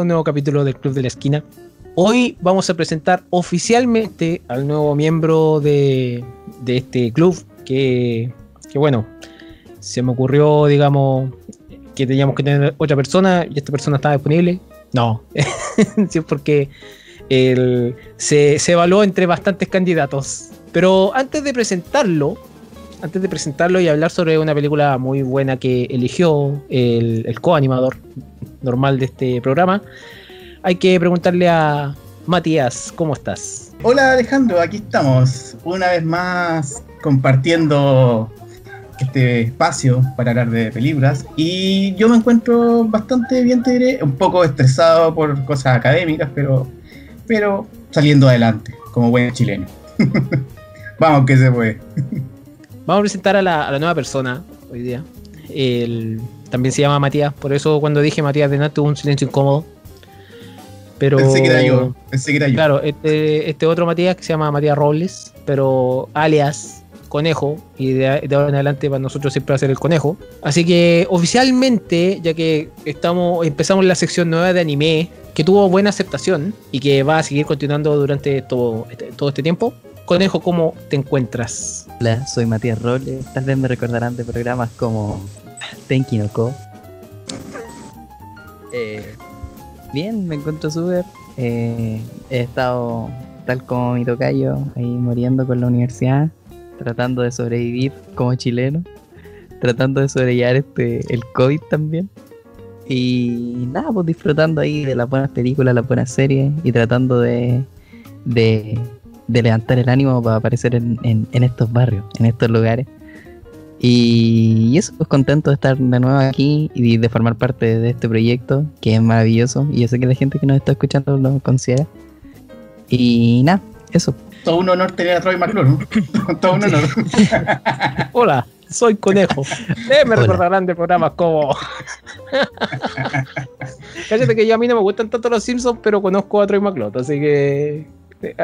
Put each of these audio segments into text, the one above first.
Un nuevo capítulo del Club de la Esquina. Hoy vamos a presentar oficialmente al nuevo miembro de, de este club que, que, bueno, se me ocurrió, digamos, que teníamos que tener otra persona y esta persona estaba disponible. No, sí, porque el, se, se evaluó entre bastantes candidatos. Pero antes de presentarlo, antes de presentarlo y hablar sobre una película muy buena que eligió el, el co-animador normal de este programa, hay que preguntarle a Matías, ¿cómo estás? Hola Alejandro, aquí estamos, una vez más compartiendo este espacio para hablar de películas y yo me encuentro bastante bien, te diré, un poco estresado por cosas académicas, pero, pero saliendo adelante, como buen chileno. Vamos, que se puede. Vamos a presentar a la, a la nueva persona hoy día. El, también se llama Matías, por eso cuando dije Matías de nada tuvo un silencio incómodo. Pero, Pensé que era yo, pensé que era yo. Claro, este, este otro Matías que se llama Matías Robles, pero alias Conejo, y de, de, ahora en adelante para nosotros siempre va a ser el Conejo. Así que oficialmente, ya que estamos empezamos la sección nueva de anime, que tuvo buena aceptación y que va a seguir continuando durante todo este, todo este tiempo, Conejo, ¿cómo te encuentras? Hola, soy Matías Robles. Tal vez me recordarán de programas como Tenki no Ko. Bien, me encuentro súper. Eh, he estado, tal como mi tocayo, ahí muriendo con la universidad, tratando de sobrevivir como chileno, tratando de sobrellevar este, el COVID también. Y nada, pues disfrutando ahí de las buenas películas, las buenas series y tratando de, de, levantar el ánimo para aparecer en, en estos barrios, en estos lugares. Y, eso, pues contento de estar de nuevo aquí y de formar parte de este proyecto, que es maravilloso. Y yo sé que la gente que nos está escuchando lo considera. Y nada, eso. Todo un honor tener a Troy McClure. Todo un honor. Hola, soy Conejo. Eh, me recordarán de programas como. Cállate que yo a mí no me gustan tanto los Simpsons, pero conozco a Troy McClure, así que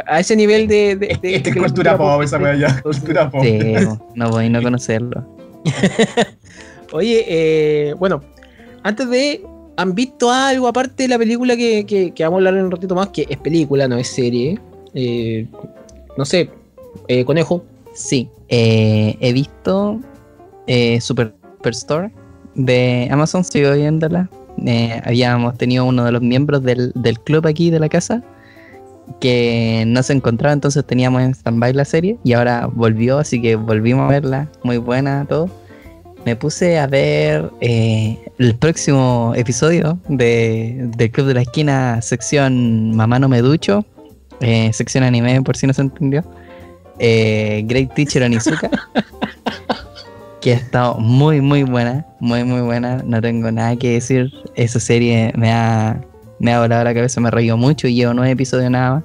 a ese nivel de. de, de, de cultura pop, esa wea ya. Cultura pop. Sí, no voy a no conocerlo. Oye, eh, bueno, antes de. ¿Han visto algo aparte de la película que, que, que, vamos a hablar en un ratito más? Que es película, no es serie. Eh, no sé, eh, Conejo. Sí, eh, he visto Superstore de Amazon, sigo viéndola. habíamos tenido uno de los miembros del, del club aquí de la casa que no se encontraba, entonces teníamos en stand-by la serie y ahora volvió, así que volvimos a verla, muy buena, todo. Me puse a ver eh, el próximo episodio de, del Club de la Esquina, sección Mamá no me ducho, eh, sección anime, por si no se entendió. Eh, Great Teacher Onizuka, que ha estado muy, muy buena, muy, muy buena. No tengo nada que decir. Esa serie me ha, me ha volado la cabeza, me reído mucho y llevo nueve episodios nada más.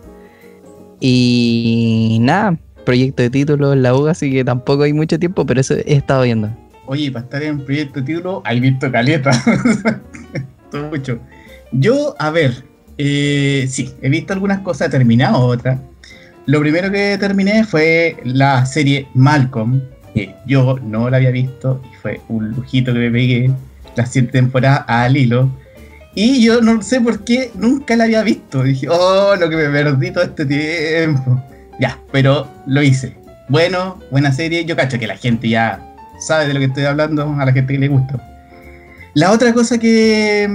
Y nada, proyecto de título en la U, así que tampoco hay mucho tiempo, pero eso he estado viendo. Oye, para estar en proyecto de título, hay visto caleta. Todo mucho. Yo, a ver, eh, sí, he visto algunas cosas, he terminado otras. Lo primero que terminé fue la serie Malcolm, que yo no la había visto y fue un lujito que me pegué las siete temporadas al hilo. Y yo no sé por qué nunca la había visto. Dije, oh, lo que me perdí todo este tiempo. Ya, pero lo hice. Bueno, buena serie. Yo cacho que la gente ya sabe de lo que estoy hablando, a la gente que le gusta. La otra cosa que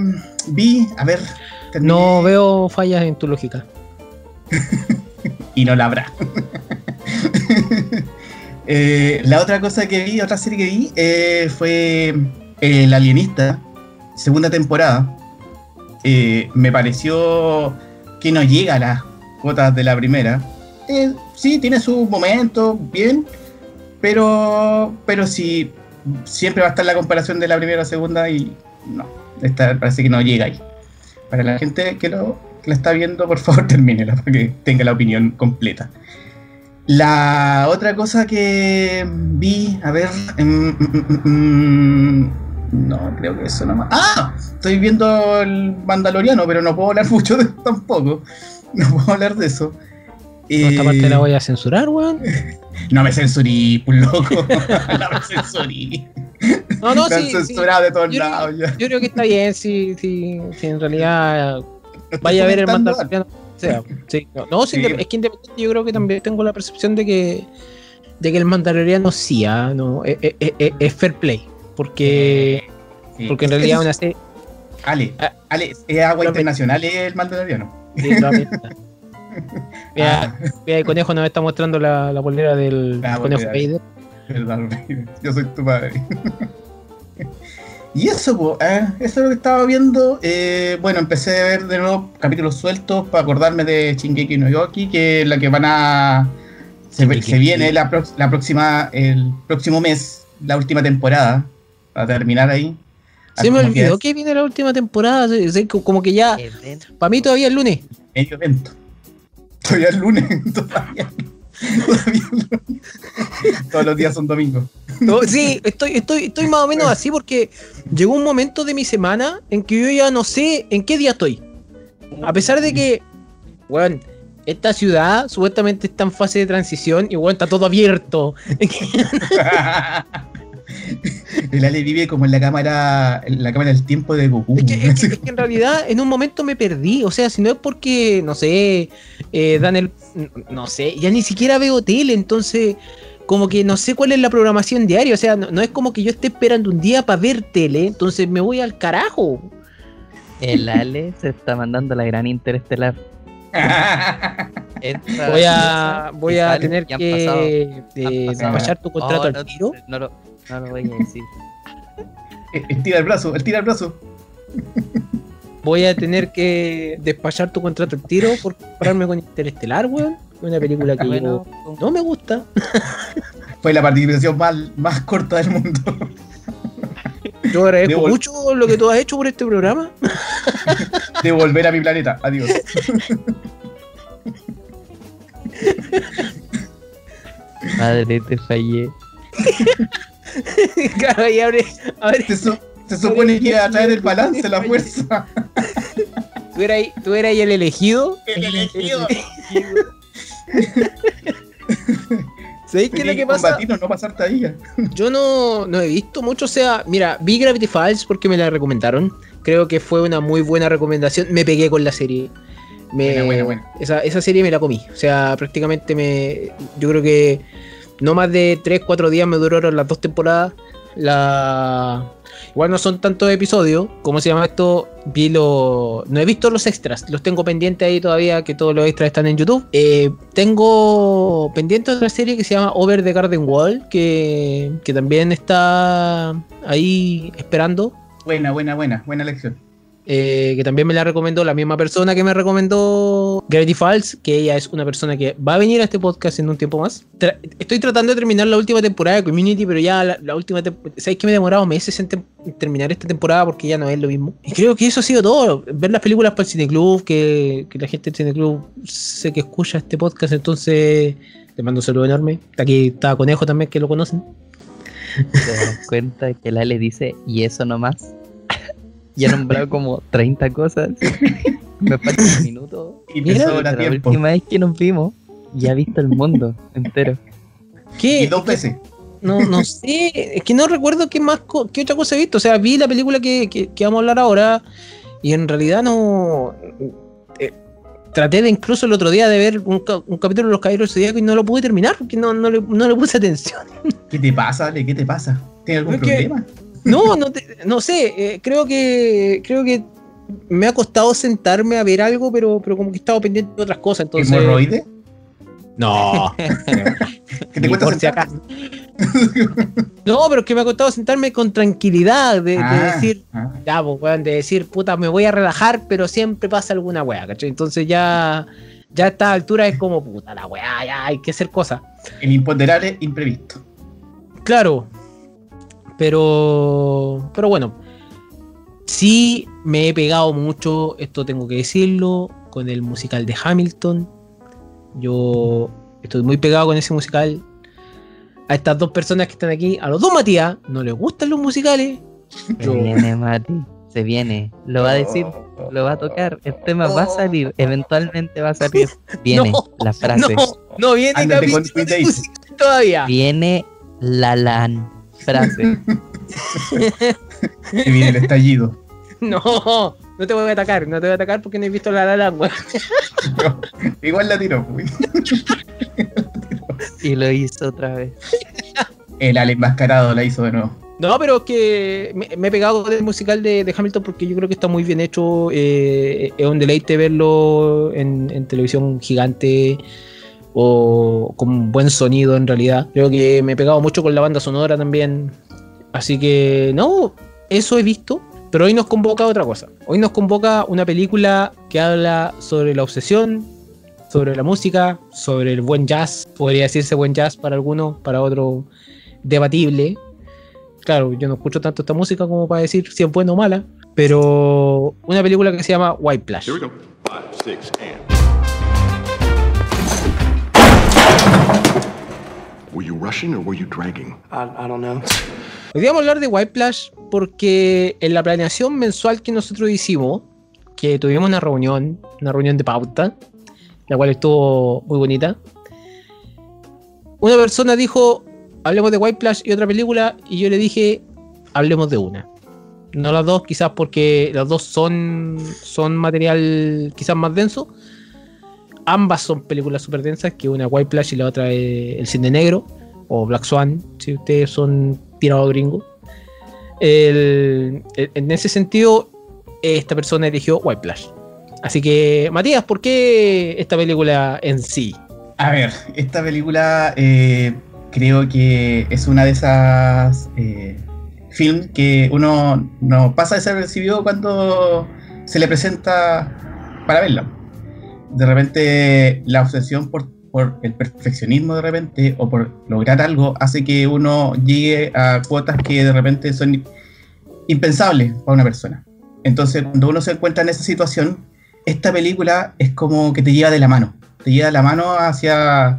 vi, a ver. Terminé. No veo fallas en tu lógica. y no la habrá. eh, la otra cosa que vi, otra serie que vi, eh, fue El Alienista, segunda temporada. Eh, me pareció que no llega a las cuotas de la primera. Eh, sí, tiene sus momentos, bien, pero, pero sí, siempre va a estar la comparación de la primera a la segunda y no, esta parece que no llega ahí. Para la gente que lo, la está viendo, por favor, termínela para que tenga la opinión completa. La otra cosa que vi, a ver, mm, mm, no, creo que eso nomás. ¡Ah! Estoy viendo el Mandaloriano, pero no puedo hablar mucho de eso tampoco. No puedo hablar de eso. Eh... ¿Esta parte la voy a censurar, weón? no me censurí, pues loco. no me censurí. No, no, Me han sí, sí. censurado de todos Yo, lados ya. yo creo que está bien, si sí, sí, en realidad vaya a ver el mandaloriano. O sea, sí, no, no, sí, Sí. es que independiente yo creo que también tengo la percepción de que de que el mandaloriano sí, ah, no, es, es- es- es fair play. Porque, Sí. porque en realidad una serie. Ale, Ah. Ale, es agua internacional el mandaloriano. sí, amerita. Mira, Ah, mira, el conejo nos está mostrando la, la polera del La conejo. Vader. yo soy tu padre. Y eso, po, eh, eso es lo que estaba viendo. Eh, bueno, empecé a ver de nuevo capítulos sueltos para acordarme de Shingeki no Yoki, que es la que van a. Se, se no viene la, la próxima, el próximo mes, la última temporada, para terminar ahí. Se me olvidó que viene la última temporada. como que ya, para mí todavía es lunes. Medio evento. Todavía es lunes, todavía. todavía es lunes. Todos los días son domingos. No, sí, estoy, estoy, estoy más o menos así porque llegó un momento de mi semana en que yo ya no sé en qué día estoy. A pesar de que, bueno, esta ciudad supuestamente está en fase de transición y bueno, está todo abierto. El Ale vive como en la cámara, en la cámara del tiempo de Goku. Es que, es que- es que en realidad en un momento me perdí. O sea, si no es porque, no sé, eh, dan el. No sé, ya ni siquiera veo tele, entonces. Como que no sé cuál es la programación diaria. O sea, no, no es como que yo esté esperando un día para ver tele. Entonces me voy al carajo. El Ale se está mandando la gran interestelar. Voy a, voy a tener que eh, despachar tu contrato Oh, al no, tiro. No lo, no lo voy a decir. Estira el brazo, estira el brazo. Voy a tener que despachar tu contrato al tiro por compararme con Interestelar, weón. Una película que Bueno, yo no me gusta. Fue la participación más, más corta del mundo. Yo agradezco mucho lo que tú has hecho por este programa. De volver a mi planeta. Adiós. madre, te fallé. claro, y abre, abre, Se, su- se supone que iba a traer el balance, la fuerza. tú eras, ahí- tú eras ahí el elegido. El elegido. ¿Sabéis qué es lo que pasa? no pasarte ahí. ya. Yo no, no he visto mucho, o sea, mira, vi Gravity Falls porque me la recomendaron. Creo que fue una muy buena recomendación. Me pegué con la serie. Me- Buena, buena, buena. Esa, esa serie me la comí. O sea, prácticamente me. Yo creo que no más de 3-4 días me duraron las dos temporadas. La. Igual no son tantos episodios. ¿Cómo se llama esto? Vi lo. No he visto los extras. Los tengo pendientes ahí todavía. Que todos los extras están en YouTube. Eh, tengo pendiente otra serie que se llama Over the Garden Wall. Que, que también está ahí esperando. Buena, buena, buena. Buena lección. eh, que también me la recomendó la misma persona que me recomendó Gravity Falls, que ella es una persona que va a venir a este podcast en un tiempo más. Tra- estoy tratando de terminar la última temporada de Community, pero ya la, la última temporada... ¿Sabéis que me he demorado meses en, en terminar esta temporada porque ya no es lo mismo? Y creo que eso ha sido todo. Ver las películas para el Cineclub, que, que la gente del Cineclub sé que escucha este podcast, entonces le mando un saludo enorme. Aquí está Conejo también, que lo conocen. Te das cuenta que el Ale dice, y eso nomás. y ha nombrado como 30 cosas. Me falta un minuto. Y Mira, sobra la tiempo. última vez que nos vimos, ya ha visto el mundo entero. ¿Qué? Y dos veces. No, no sé, es que no recuerdo qué más co- qué otra cosa he visto. O sea, vi la película que, que- que vamos a hablar ahora y en realidad no. eh, traté de incluso el otro día de ver un, ca- un capítulo de Los Caballeros del Zodíaco y no lo pude terminar porque no, no, le, no le puse atención. ¿Qué te pasa, Ale? ¿Qué te pasa? ¿Tienes algún Es que- problema? No, no, te- no sé, eh, creo que creo que me ha costado sentarme a ver algo, pero, pero como que he estado pendiente de otras cosas. Entonces, ¿Hemorroide? no, ¿Qué te cuesta por si acaso. no, pero es que me ha costado sentarme con tranquilidad de, de Ah, decir, ah. Ya, pues, weón, de decir, puta, me voy a relajar, pero siempre pasa alguna weá, ¿cachai? Entonces ya, ya a esta altura es como, puta, la weá, ya hay que hacer cosas. El imponderable imprevisto. Claro, pero, pero bueno, sí me he pegado mucho, esto tengo que decirlo, con el musical de Hamilton. Yo estoy muy pegado con ese musical. A estas dos personas que están aquí, a los dos Matías, no les gustan los musicales. Se Yo- viene, Mati. Se viene. Lo va a decir, lo va a tocar. El tema va a salir. Eventualmente va a salir. Viene No, la frase. No, no viene Ándate con capítulo de musical todavía. Viene la lan frase. que viene el estallido. No, no te voy a atacar, no te voy a atacar porque no he visto la la Land, weón. Igual la tiró, pues. Y lo hizo otra vez. El al enmascarado la hizo de nuevo. No, pero es que me, me he pegado del musical de, de Hamilton porque yo creo que está muy bien hecho. eh, es un deleite verlo en, en televisión gigante o con buen sonido en realidad. Creo que me he pegado mucho con la banda sonora también. Así que, no, eso he visto. Pero hoy nos convoca otra cosa. Hoy nos convoca una película que habla sobre la obsesión, sobre la música, sobre el buen jazz. Podría decirse buen jazz para algunos, para otros debatible. Claro, yo no escucho tanto esta música como para decir si es buena o mala. Pero una película que se llama White Plash. Here we go. Five, six, and. Were you rushing or were you dragging? I, I don't know. Hoy día vamos a hablar de White Plash porque en la planeación mensual que nosotros hicimos, que tuvimos una reunión, una reunión de pauta, la cual estuvo muy bonita, una persona dijo, hablemos de White Plash y otra película, y yo le dije, hablemos de una. No las dos, quizás porque las dos son, son material quizás más denso. Ambas son películas súper densas, que una White Plash y la otra es El Cine Negro, o Black Swan, si ustedes son el- en ese sentido, esta persona eligió White Plash. Así que, Matías, ¿por qué esta película en sí? A ver, esta película eh, creo que es una de esas eh, films que uno no pasa desapercibido cuando se le presenta para verla. De repente la obsesión por, por el perfeccionismo de repente o por lograr algo hace que uno llegue a cuotas que de repente son impensables para una persona. Entonces cuando uno se encuentra en esa situación, esta película es como que te lleva de la mano te lleva la mano hacia,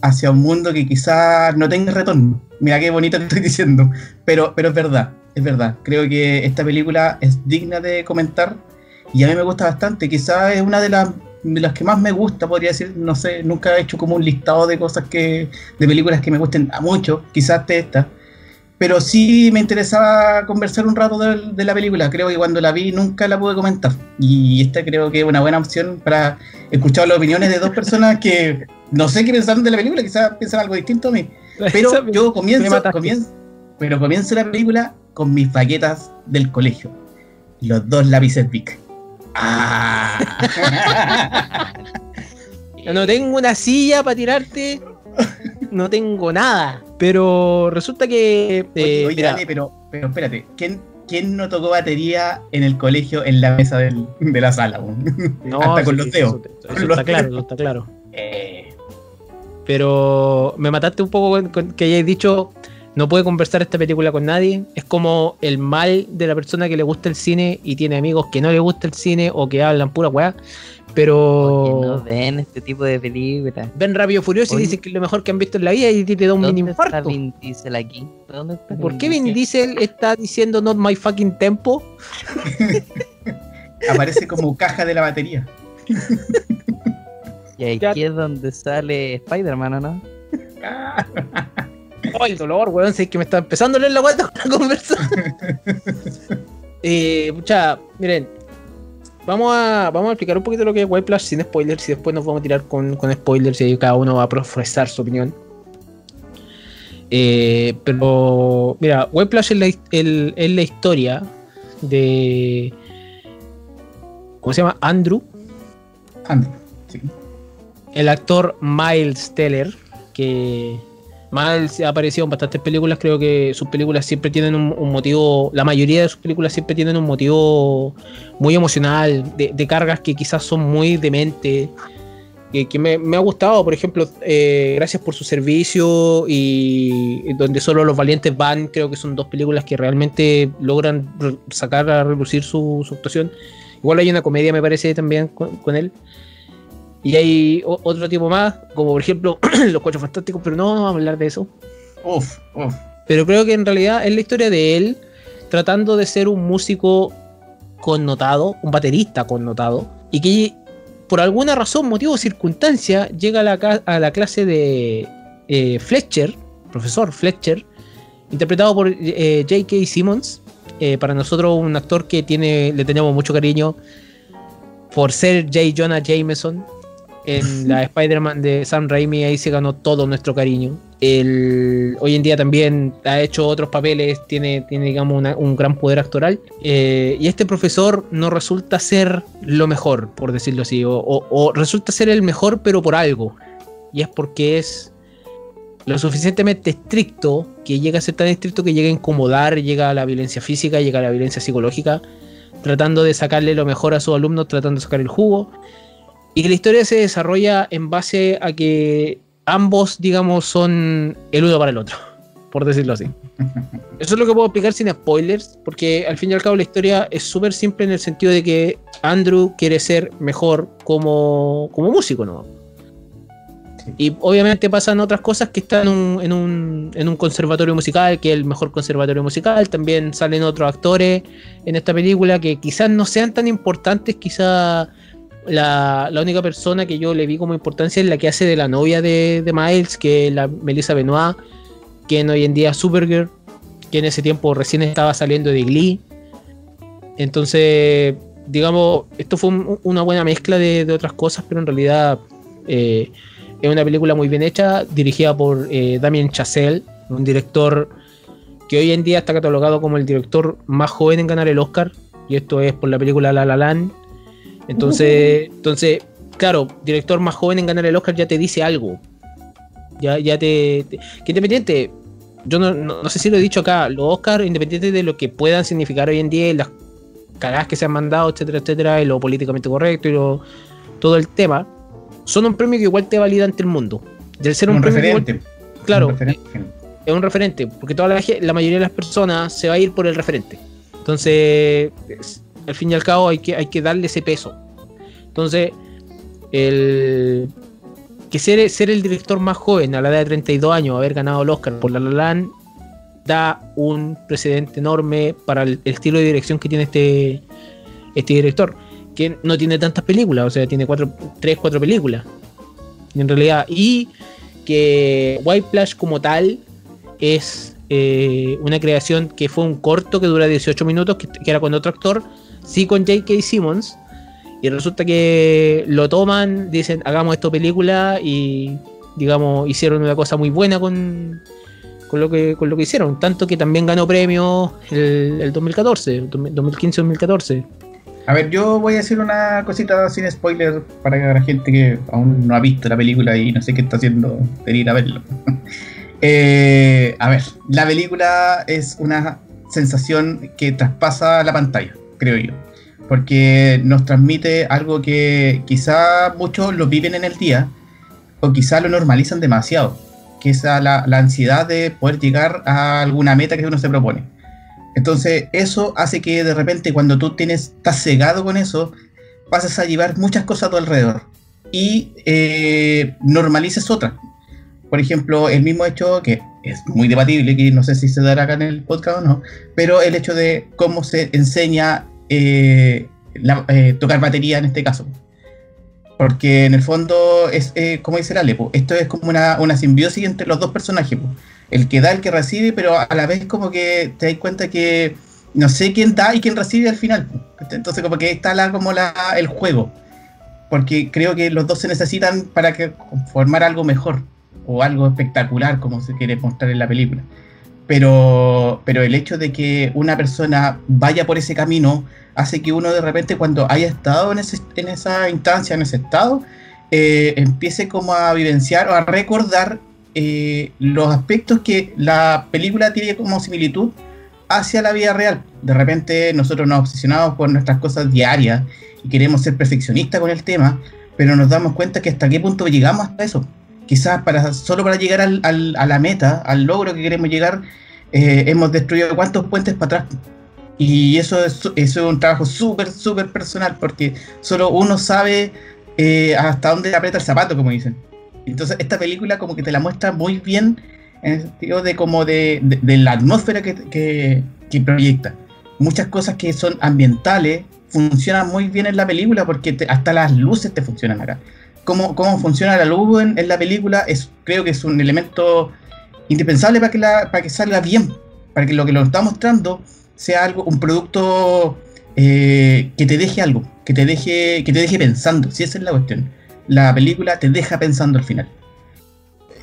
hacia un mundo que quizás no tenga retorno. Mira qué bonito que estoy diciendo, pero, pero es verdad, es verdad. Creo que esta película es digna de comentar y a mí me gusta bastante. Quizás es una de las, de las que más me gusta, podría decir. No sé, nunca he hecho como un listado de cosas que, de películas que me gusten a mucho, quizás de esta. Pero sí me interesaba conversar un rato de, de la película. Creo que cuando la vi nunca la pude comentar. Y esta creo que es una buena opción para escuchar las opiniones de dos personas que no sé qué pensaron de la película, quizás piensan algo distinto a mí. Pero yo comienzo, comienzo, pero comienzo la película con mis baquetas del colegio. Los dos lápices Bic. Ah. No tengo una silla para tirarte. No tengo nada. Pero resulta que. Eh, oye, pero, pero espérate, ¿quién, quién no tocó batería en el colegio en la mesa del- de la sala? no, Hasta con sí, los dedos. Eso, eso está claro, eso está claro. Eh, Pero me mataste un poco que hayáis dicho no puede conversar esta película con nadie. Es como el mal de la persona que le gusta el cine y tiene amigos que no le gusta el cine o que hablan pura weá. Pero no ven este tipo de películas. ven Rápido Furioso y dicen que es lo mejor que han visto en la vida y te da un mini ¿Dónde está infarto. Vin Diesel aquí? ¿Dónde está ¿Por qué Vin Diesel está diciendo not my fucking tempo? aparece como caja de la batería. Y aquí Ya. es donde sale Spider-Man, ¿o no? Oh, el dolor, weón, sé que me está empezando a leer la vuelta con la conversa. eh, pucha, miren, vamos a, vamos a explicar un poquito lo que es White Plash sin spoilers y después nos vamos a tirar con, con spoilers y ahí cada uno va a profesar su opinión. Eh, pero, mira, White Plash es la, el- es la historia de. ¿Cómo se llama? Andrew, Andrew, sí. el actor Miles Teller, que Miles ha aparecido en bastantes películas, creo que sus películas siempre tienen un, motivo, la mayoría de sus películas siempre tienen un motivo muy emocional, de, cargas que quizás son muy dementes, que, me, ha gustado, por ejemplo, eh, Gracias por su servicio y, Donde solo los valientes van, creo que son dos películas que realmente logran sacar a relucir su, actuación. Igual hay una comedia, me parece, también con él. Y hay otro tipo más, como por ejemplo Los Cuatro Fantásticos, pero no vamos a hablar de eso. Uf, uf. Pero creo que en realidad es la historia de él tratando de ser un músico connotado, un baterista connotado, y que por alguna razón, motivo o circunstancia llega a la, a la clase de eh, Fletcher, profesor Fletcher, interpretado por eh, J.K. Simmons. Eh, para nosotros un actor que tiene, le tenemos mucho cariño por ser J. Jonah Jameson en la Spider-Man de Sam Raimi, ahí se ganó todo nuestro cariño. El, hoy en día también ha hecho otros papeles, tiene, tiene digamos, una- un gran poder actoral. Eh, y este profesor no resulta ser lo mejor, por decirlo así, o, o- o resulta ser el mejor, pero por algo. Y es porque es lo suficientemente estricto, que llega a ser tan estricto que llega a incomodar, llega a la violencia física, llega a la violencia psicológica, tratando de sacarle lo mejor a sus alumnos, tratando de sacar el jugo. Y que la historia se desarrolla en base a que ambos, digamos, son el uno para el otro, por decirlo así. Eso es lo que puedo explicar sin spoilers, porque al fin y al cabo la historia es súper simple en el sentido de que Andrew quiere ser mejor como, como músico, ¿no? Sí. Y obviamente pasan otras cosas que están en un, en, un, en un conservatorio musical, que es el mejor conservatorio musical. También salen otros actores en esta película que quizás no sean tan importantes, quizás la, la única persona que yo le vi como importancia es la que hace de la novia de, de Miles, que es la Melissa Benoit, que en hoy en día es Supergirl, que en ese tiempo recién estaba saliendo de Glee. Entonces, digamos, esto fue un- una buena mezcla de, de otras cosas, pero en realidad eh, es una película muy bien hecha, dirigida por eh, Damien Chazelle, un director que hoy en día está catalogado como el director más joven en ganar el Oscar, y esto es por la película La La Land. Entonces, entonces claro, director más joven en ganar el Oscar ya te dice algo. Ya, ya te, te- Que independiente, yo no, no- no sé si lo he dicho acá, los Oscars, independiente de lo que puedan significar hoy en día y las cagadas que se han mandado, etcétera, etcétera, y lo políticamente correcto y lo, todo el tema, son un premio que igual te valida ante el mundo. Del ser un, un igual- referente. claro, Un referente. es un referente, porque toda la, la mayoría de las personas se va a ir por el referente. Entonces, es- al fin y al cabo hay que, hay que darle ese peso. Entonces, el que ser, ser el director más joven a la edad de 32 años, haber ganado el Oscar por La La Land, da un precedente enorme para el, estilo de dirección que tiene este, este director, que no tiene tantas películas, o sea, tiene cuatro, tres, cuatro películas. En realidad, y que White Flash como tal es eh, una creación que fue un corto que dura 18 minutos, que, que era con otro actor, sí con J.K. Simmons, y resulta que lo toman, dicen, hagamos esta película y, digamos, hicieron una cosa muy buena con, con, lo, que, con lo que hicieron, tanto que también ganó premios el, el 2014, 2015-2014. A ver, yo voy a decir una cosita sin spoiler para la gente que aún no ha visto la película y no sé qué está haciendo de ir a verlo. Eh, a ver, la película es una sensación que traspasa la pantalla, creo yo. Porque nos transmite algo que quizá muchos lo viven en el día o quizá lo normalizan demasiado, que es la ansiedad de poder llegar a alguna meta que uno se propone. Entonces, eso hace que de repente cuando tú tienes, estás cegado con eso, pasas a llevar muchas cosas a tu alrededor y eh, normalices otras. Por ejemplo, el mismo hecho que es muy debatible, que no sé si se dará acá en el podcast o no, pero el hecho de cómo se enseña eh, eh, tocar batería en este caso. Porque en el fondo es, eh, como dice la Lepo, esto es como una, simbiosis entre los dos personajes. El que da, el que recibe, pero a la vez como que te das cuenta que no sé quién da y quién recibe al final. Entonces como que está la, como la, el juego. Porque creo que los dos se necesitan para que formar algo mejor o algo espectacular como se quiere mostrar en la película. Pero, pero el hecho de que una persona vaya por ese camino hace que uno de repente cuando haya estado en, ese, en esa instancia, en ese estado, eh, empiece como a vivenciar o a recordar eh, los aspectos que la película tiene como similitud hacia la vida real. De repente nosotros nos obsesionamos por nuestras cosas diarias y queremos ser perfeccionistas con el tema, pero nos damos cuenta que hasta qué punto llegamos hasta eso. Quizás solo para llegar al- a la meta, al logro que queremos llegar, eh, hemos destruido cuántos puentes para atrás. Y eso es, un trabajo súper, súper personal, porque solo uno sabe eh, hasta dónde aprieta el zapato, como dicen. Entonces, esta película como que te la muestra muy bien en el sentido de como de, la atmósfera que, proyecta. Muchas cosas que son ambientales funcionan muy bien en la película porque hasta las luces te funcionan acá. Cómo, cómo funciona la luz en, la película es, creo que es un elemento indispensable para que, la, para que salga bien, para que lo que lo está mostrando sea algo, un producto eh, que te deje algo, que te deje, que te deje pensando, si esa es la cuestión. La película te deja pensando al final.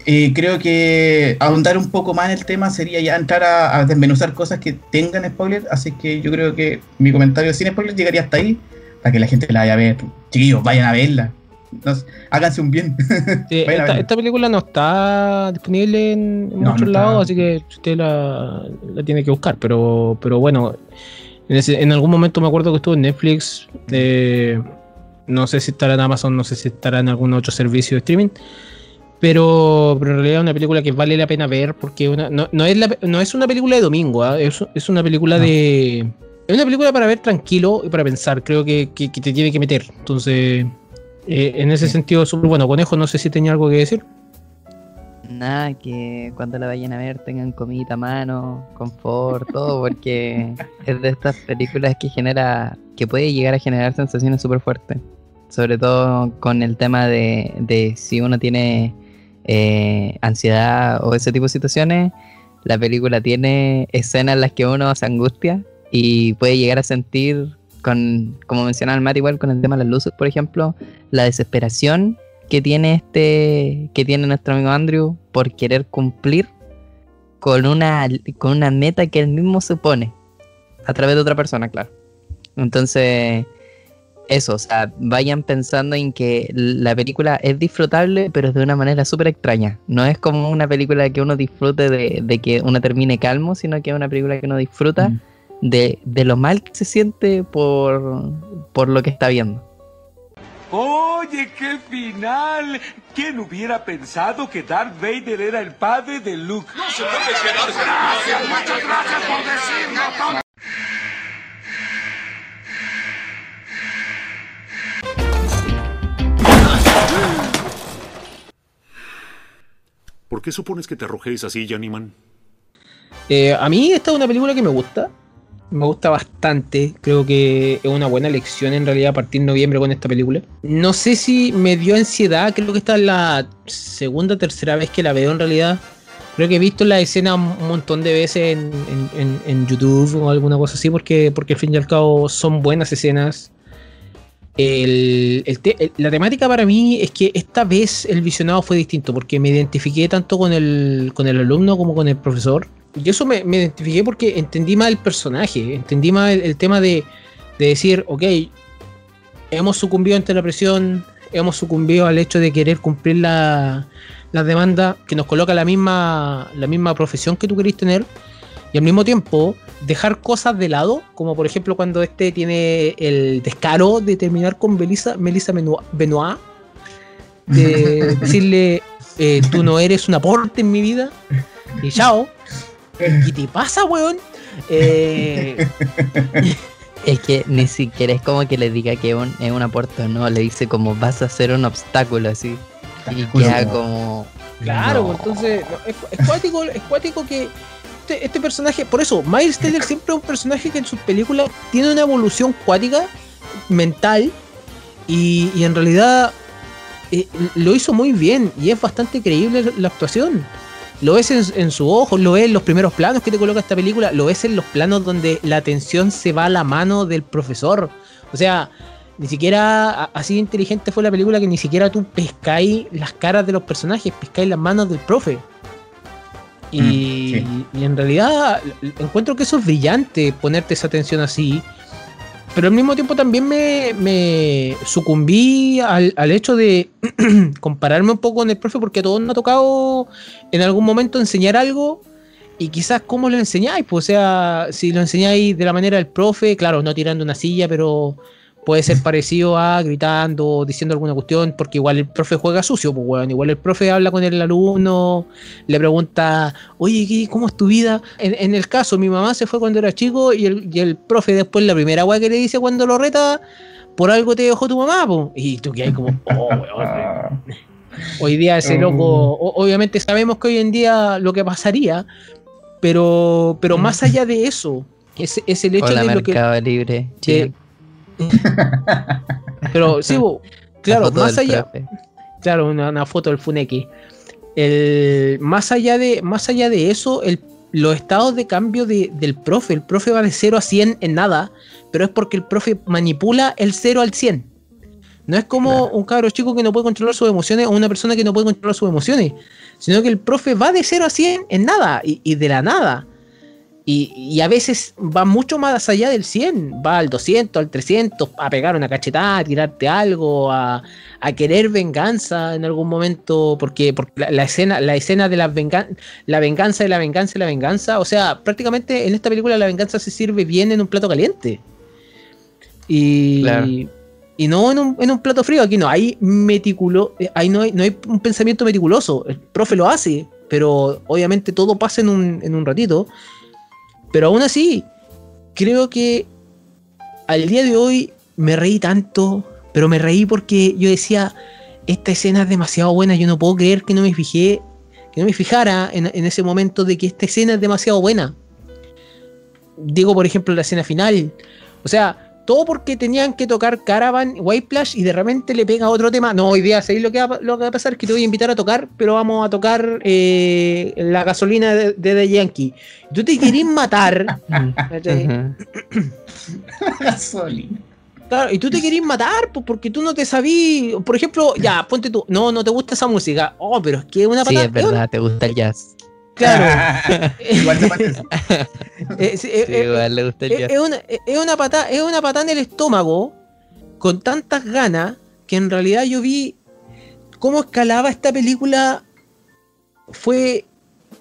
Eh, creo que ahondar un poco más en el tema sería ya entrar a, a desmenuzar cosas que tengan spoiler, así que yo creo que mi comentario sin spoiler llegaría hasta ahí, para que la gente la vaya a ver. Chiquillos, vayan a verla. No sé, háganse un bien. Sí, esta, película no está disponible en, en No, muchos no lados, así que usted la, la tiene que buscar. Pero, pero bueno, en, ese- en algún momento me acuerdo que estuvo en Netflix. eh, no sé si estará en Amazon, no sé si estará en algún otro servicio de streaming. Pero, pero en realidad es una película que vale la pena ver porque una- no, no es la- no es una película de domingo, ¿ah? es, es una película de... Es una película para ver tranquilo y para pensar, creo que, que- que te tiene que meter. Entonces, eh, en ese Sí. sentido, súper bueno. Conejo, no sé si tenía algo que decir. Nada, que cuando la vayan a ver tengan comida a mano, confort, todo, porque es de estas películas que genera, que puede llegar a generar sensaciones súper fuertes. Sobre todo con el tema de, de si uno tiene eh, ansiedad o ese tipo de situaciones, la película tiene escenas en las que uno se angustia y puede llegar a sentir, con, como mencionaba el Matt, igual con el tema de las luces, por ejemplo, la desesperación que tiene este que tiene nuestro amigo Andrew por querer cumplir con una con una meta que él mismo se pone a través de otra persona, claro. Entonces, eso, o sea, vayan pensando en que la película es disfrutable, pero de una manera súper extraña. No es como una película que uno disfrute de, de que uno termine calmo, sino que es una película que uno disfruta Mm. De, de lo mal que se siente por, por lo que está viendo. Oye, qué final. ¿Quién hubiera pensado que Darth Vader era el padre de Luke? No se puede quedarse. Gracias, muchas gracias por decirlo. ¿Por qué supones que te arrojéis así, Janiman? Eh, a mí esta es una película que me gusta. Me gusta bastante. Creo que es una buena elección en realidad partir noviembre con esta película. No sé si me dio ansiedad. Creo que esta es la segunda o tercera vez que la veo en realidad. Creo que he visto la escena un montón de veces en, YouTube o alguna cosa así porque, porque al fin y al cabo son buenas escenas. La temática para mí es que esta vez el visionado fue distinto porque me identifiqué tanto con el, con el alumno como con el profesor. Y eso me, me identifiqué porque entendí más el personaje, entendí más el, el tema de, de decir, ok, hemos sucumbido ante la presión, hemos sucumbido al hecho de querer cumplir la, la demanda que nos coloca la misma, la misma profesión que tú querés tener y al mismo tiempo dejar cosas de lado, como por ejemplo cuando este tiene el descaro de terminar con Melissa, Melissa Benoit, de decirle, eh, tú no eres un aporte en mi vida, y chao. ¿Qué te pasa, weón? Eh, Es que ni siquiera es como que le diga que un- es un aporte o no, le dice como vas a ser un obstáculo así. Y queda como. claro, no. entonces no, es, es cuático, es cuático que este, este personaje, por eso, Miles Teller siempre es un personaje que en sus películas tiene una evolución cuática, mental, y, y en realidad eh, lo hizo muy bien y es bastante creíble la actuación. Lo ves en, en su ojo, lo ves en los primeros planos que te coloca esta película, lo ves en los planos donde la atención se va a la mano del profesor. O sea, ni siquiera así de inteligente fue la película que ni siquiera tú pescáis las caras de los personajes, pescáis las manos del profe. Y, Mm, sí. y en realidad encuentro que eso es brillante, ponerte esa atención así. Pero al mismo tiempo también me, me sucumbí al, al hecho de compararme un poco con el profe porque a todos nos ha tocado en algún momento enseñar algo y quizás cómo lo enseñáis. Pues, o sea, si lo enseñáis de la manera del profe, claro, no tirando una silla, pero puede ser parecido a gritando, diciendo alguna cuestión, porque igual el profe juega sucio, pues weón. Igual el profe habla con el alumno, le pregunta, oye, ¿qué- ¿cómo es tu vida? En, en el caso, mi mamá se fue cuando era chico y el, y el profe después la primera weá que le dice cuando lo reta, por algo te dejó tu mamá, po. Y tú que hay como, oh, weón. Ah, Hoy día ese Oh. loco, o- obviamente sabemos que hoy en día lo que pasaría, pero, pero más allá de eso, es, es el hecho Hola, de lo que... Libre. que-. pero sí, bo, claro, más allá, profe. claro, una, una foto del Funeki. el, más, allá de, más allá de eso, el, los estados de cambio de- del profe, el profe va de 0 a 100 en nada, pero es porque el profe manipula el 0 al 100. No es como un cabro chico que no puede controlar sus emociones o una persona que no puede controlar sus emociones, sino que el profe va de 0 a 100 en nada y, y de la nada. Y, y a veces va mucho más allá del 100, va al 200, al 300, a pegar una cachetada, a tirarte algo, a, a querer venganza en algún momento, porque, porque la, la escena, la escena de la, vengan la venganza de la venganza de la venganza, o sea, prácticamente en esta película la venganza se sirve bien en un plato caliente. Y, Claro. y no en un, en un plato frío, aquí no, hay meticulo, eh, ahí no hay, no hay un pensamiento meticuloso, el profe lo hace, pero obviamente todo pasa en un, en un ratito. Pero aún así, creo que al día de hoy me reí tanto, pero me reí porque yo decía, esta escena es demasiado buena, yo no puedo creer que no me fijé, que no me fijara en, en ese momento de que esta escena es demasiado buena. Digo, por ejemplo, la escena final. O sea, todo porque tenían que tocar Caravan, Whiteplash y de repente le pega otro tema. No, hoy día, ¿sabéis lo que, va, lo que va a pasar? Que te voy a invitar a tocar, pero vamos a tocar eh, la gasolina de, de The Yankee. Tú te querés matar. Gasolina. Claro, y tú te querés matar pues, porque tú no te sabí. Por ejemplo, ya, ponte tú. No, no te gusta esa música. Oh, pero es que es una Sí, patada. es verdad, te gusta el jazz. Claro. Igual es, una, es una patada, es una patada en el estómago con tantas ganas que en realidad yo vi cómo escalaba esta película fue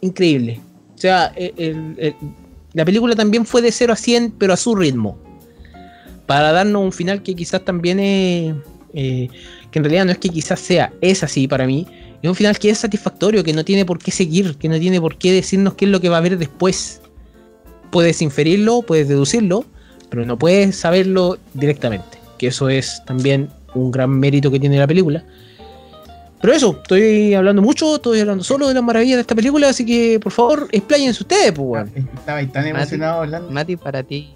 increíble. O sea, el- el- el- la película también fue de 0 a 100, pero a su ritmo. Para darnos un final que quizás también es... eh, que en realidad no es que quizás sea, es así para mí. Es un final que es satisfactorio, que no tiene por qué seguir, que no tiene por qué decirnos qué es lo que va a haber después puedes inferirlo, puedes deducirlo, pero no puedes saberlo directamente. Que eso es también un gran mérito que tiene la película. Pero eso, estoy hablando mucho, estoy hablando solo de las maravillas de esta película, así que por favor, expláyense ustedes, pues, weón. Estaba tan emocionado hablando. Mati, para ti,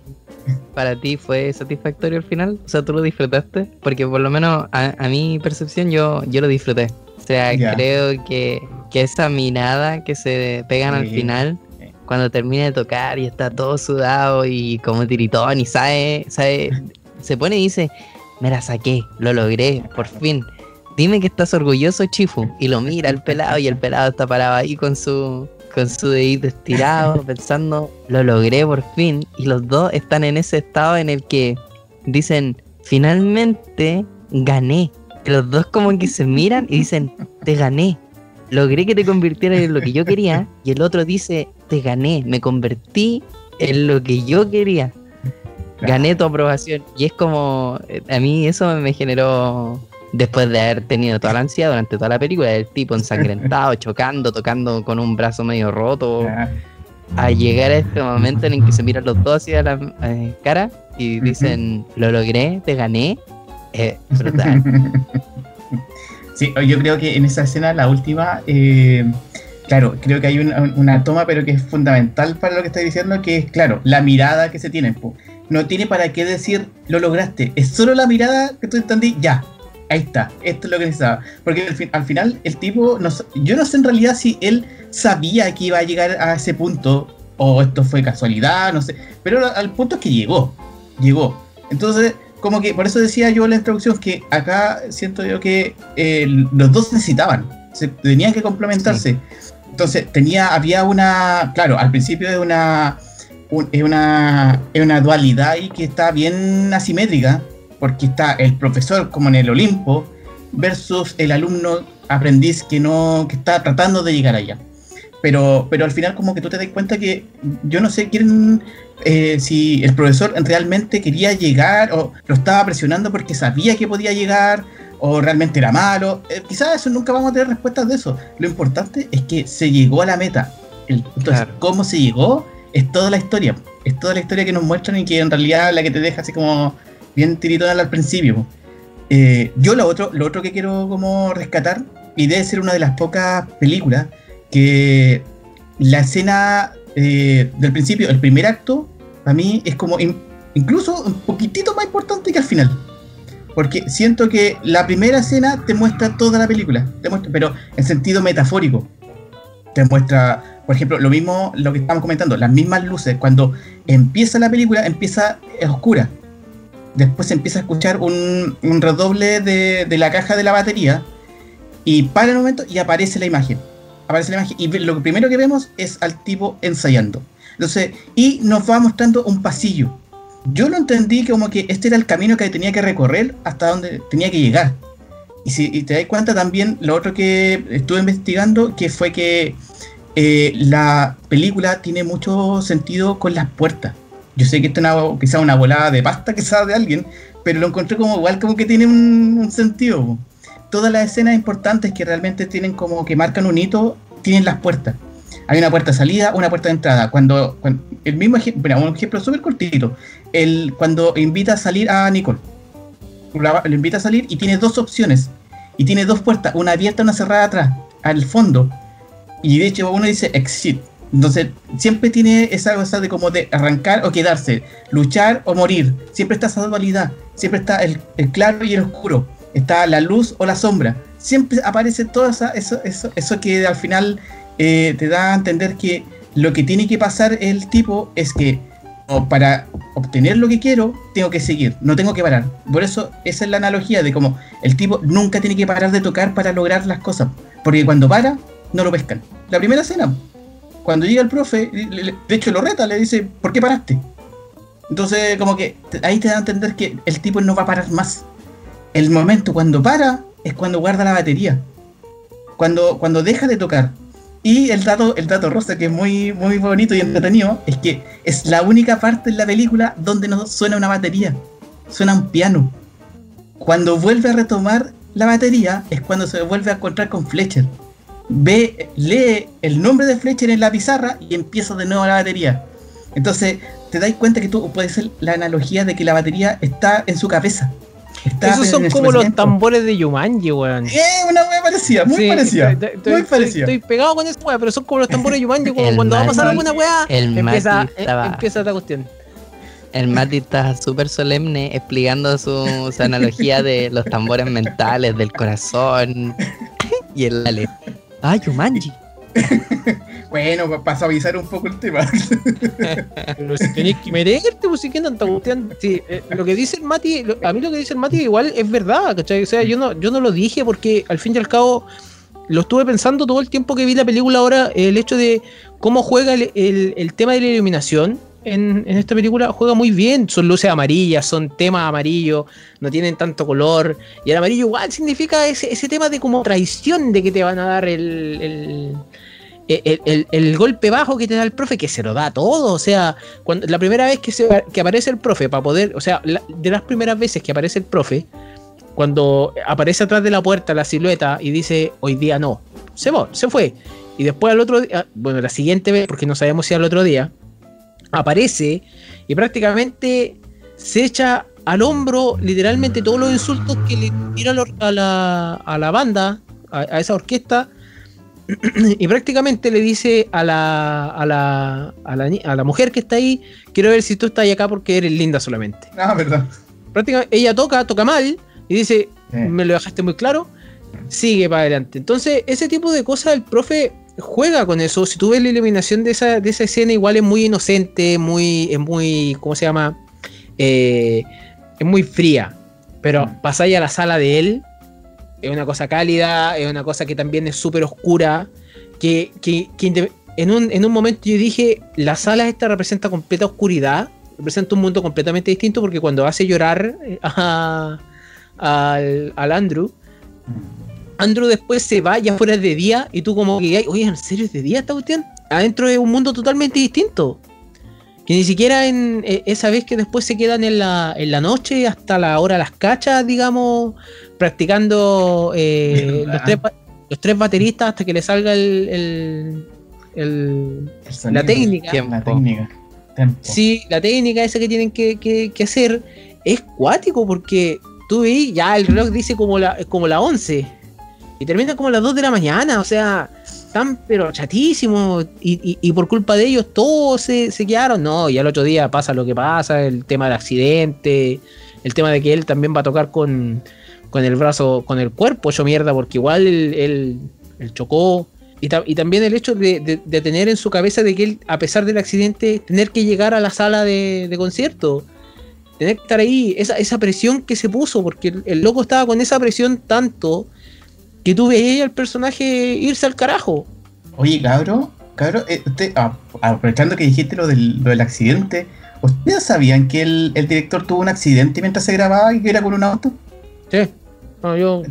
para ti fue satisfactorio el final, o sea, tú lo disfrutaste, porque por lo menos a, a mi percepción yo, yo lo disfruté. O sea, creo que, que esa mirada que se pegan al final, cuando termina de tocar y está todo sudado y como tiritón y sabe, sabe, se pone y dice, me la saqué, lo logré, por fin. Dime que estás orgulloso, Chifu. Y lo mira el pelado y el pelado está parado ahí con su, con su dedito estirado, pensando, lo logré por fin. Y los dos están en ese estado en el que dicen, finalmente gané. Los dos como que se miran y dicen, te gané. Logré que te convirtieras en lo que yo quería. Y el otro dice, te gané, me convertí en lo que yo quería. Gané tu aprobación. Y es como, eh, a mí eso me generó, después de haber tenido toda la ansiedad durante toda la película, el tipo ensangrentado, chocando, tocando con un brazo medio roto, a llegar a este momento en el que se miran los dos hacia la eh, cara y dicen, lo logré, te gané. Eh, brutal. Sí, yo creo que en esa escena, la última, eh, claro, creo que hay una, toma, pero que es fundamental para lo que estoy diciendo, que es, claro, la mirada que se tiene. No tiene para qué decir, lo lograste. Es solo la mirada que tú entendí, ya, ahí está, esto es lo que necesitaba. Porque al, fin- al final el tipo, yo no sé en realidad si él sabía que iba a llegar a ese punto, o esto fue casualidad, no sé, pero al punto es que llegó, llegó. Entonces, como que por eso decía yo en la introducción que acá siento yo que eh, los dos necesitaban, se tenían que complementarse. Entonces tenía, había una, claro, al principio es una, un- es una, es una dualidad ahí que está bien asimétrica, porque está el profesor como en el Olimpo versus el alumno aprendiz que no, que está tratando de llegar allá. Pero, pero al final como que tú te das cuenta que yo no sé quién, eh, si el profesor realmente quería llegar o lo estaba presionando porque sabía que podía llegar o realmente era malo. Eh, quizás eso nunca vamos a tener respuestas de eso. Lo importante es que se llegó a la meta. El, entonces, Claro. cómo se llegó es toda la historia. Es toda la historia que nos muestran y que en realidad la que te deja así como bien tiritona al principio. Eh, yo lo otro, lo otro que quiero como rescatar, y debe ser una de las pocas películas que la escena eh, del principio, el primer acto, para mí es como in- incluso un poquitito más importante que al final. Porque siento que la primera escena te muestra toda la película, te muestra, pero en sentido metafórico. Te muestra, por ejemplo, lo mismo, lo que estamos comentando, las mismas luces. Cuando empieza la película, empieza oscura. Después se empieza a escuchar un, redoble de la caja de la batería. Y para el momento y aparece la imagen. Aparece la imagen. Y lo primero que vemos es al tipo ensayando. Entonces, y nos va mostrando un pasillo. Yo lo entendí como que este era el camino que tenía que recorrer hasta donde tenía que llegar. Y si y te das cuenta también, lo otro que estuve investigando, que fue que eh, la película tiene mucho sentido con las puertas. Yo sé que esto es una, quizá una volada de pasta que de alguien, pero lo encontré como igual como que tiene un, un sentido. Todas las escenas importantes que realmente tienen como que marcan un hito, tienen las puertas. Hay una puerta de salida, una puerta de entrada. Cuando, el mismo ejemplo, un ejemplo súper cortito, el, cuando invita a salir a Nicole, lo invita a salir y tiene dos opciones. Y tiene dos puertas, una abierta y una cerrada atrás, al fondo. Y de hecho uno dice exit. Entonces siempre tiene esa cosa de como de arrancar o quedarse, luchar o morir. Siempre está esa dualidad. Siempre está el, el claro y el oscuro. Está la luz o la sombra. Siempre aparece todo eso, eso, eso que al final eh, te da a entender que lo que tiene que pasar el tipo es que para obtener lo que quiero, tengo que seguir, no tengo que parar. Por eso esa es la analogía de como el tipo nunca tiene que parar de tocar para lograr las cosas. Porque cuando para, no lo pescan. La primera escena, cuando llega el profe, de hecho lo reta, le dice, ¿por qué paraste? Entonces como que ahí te da a entender que el tipo no va a parar más. El momento cuando para es cuando guarda la batería. Cuando, cuando deja de tocar. Y el dato, el dato rosa que es muy, muy bonito y entretenido es que es la única parte en la película donde no suena una batería, suena un piano. Cuando vuelve a retomar la batería es cuando se vuelve a encontrar con Fletcher. Ve, lee el nombre de Fletcher en la pizarra y empieza de nuevo la batería. Entonces, te dais cuenta que tú puedes ser la analogía de que la batería está en su cabeza. Esos son su como los tambores de Yumanji, weón. Eh, una wea parecida, muy Sí, parecida. estoy- muy estoy- parecida. Estoy pegado con esa weá, pero son como los tambores de Yumanji, como cuando va a pasar Mati- alguna el empieza, Mati eh, estaba- empieza esta cuestión. El Mati está súper solemne explicando su, su analogía de los tambores mentales, del corazón. Y el Ale. Ah, Yumanji. Bueno, para suavizar un poco el tema. Pero si tenés que meterte, pues si que. Sí, eh, lo que dice el Mati, a mí lo que dice el Mati igual es verdad, ¿cachai? O sea, yo no, yo no lo dije porque al fin y al cabo lo estuve pensando todo el tiempo que vi la película ahora, el hecho de cómo juega el, el- tema de la iluminación. En, en esta película juega muy bien, son luces amarillas, son temas amarillos, no tienen tanto color, y el amarillo igual significa ese, ese tema de como traición de que te van a dar el- el, el- golpe bajo que te da el profe, que se lo da todo. O sea, cuando, la primera vez que, se, que aparece el profe, para poder, o sea, la- de las primeras veces que aparece el profe, cuando aparece atrás de la puerta la silueta y dice, hoy día no, se va, se fue. Y después al otro día, bueno, la siguiente vez, porque no sabemos si al otro día, aparece y prácticamente se echa al hombro literalmente todos los insultos que le tira a la, a la, a la banda, a, a esa orquesta, y prácticamente le dice a la, a, la, a, la, ni- a la mujer que está ahí, quiero ver si tú estás acá porque eres linda solamente. Ah, verdad. Prácticamente ella toca, toca mal y dice, Sí. me lo dejaste muy claro, sigue para adelante. Entonces, ese tipo de cosas el profe juega con eso. Si tú ves la eliminación de esa, de esa escena, igual es muy inocente, muy, es muy, ¿cómo se llama? Eh, es muy fría. Pero Mm. pasáis a la sala de él, es una cosa cálida, es una cosa que también es súper oscura, que, que- en, un, en un momento yo dije, la sala esta representa completa oscuridad, representa un mundo completamente distinto porque cuando hace llorar eh, a- al, al Andrew, Andrew después se va ya fuera de día y tú como que, oye, ¿en serio es de día esta cuestión? Adentro es un mundo totalmente distinto. Que ni siquiera en eh, esa vez que después se quedan en la, en la noche hasta la hora de las cachas, digamos, practicando eh, los, tres, ba- los tres bateristas hasta que le salga el, el- el- El sonido. la técnica. Tiempo. La técnica. Tempo. Sí, la técnica esa que tienen que, que- que hacer es cuático porque tú ves, ya el reloj dice como la, como la 11 y termina como las 2 de la mañana, o sea, están pero chatísimos y, y- por culpa de ellos todos se, se quedaron, no, y al otro día pasa lo que pasa, el tema del accidente, el tema de que él también va a tocar con, con el brazo, con el cuerpo, yo mierda, porque igual él, chocó. Y, también el hecho de, tener en su cabeza de que él, a pesar del accidente, tener que llegar a la sala de, concierto. Tener que estar ahí, esa, esa presión que se puso, porque el loco estaba con esa presión tanto que tú veías al personaje irse al carajo. Oye, cabrón, cabrón, eh, usted, ah, aprovechando que dijiste lo del, lo del accidente, ¿ustedes sabían que el, el, director tuvo un accidente mientras se grababa y que era con un auto? Sí. No, yo,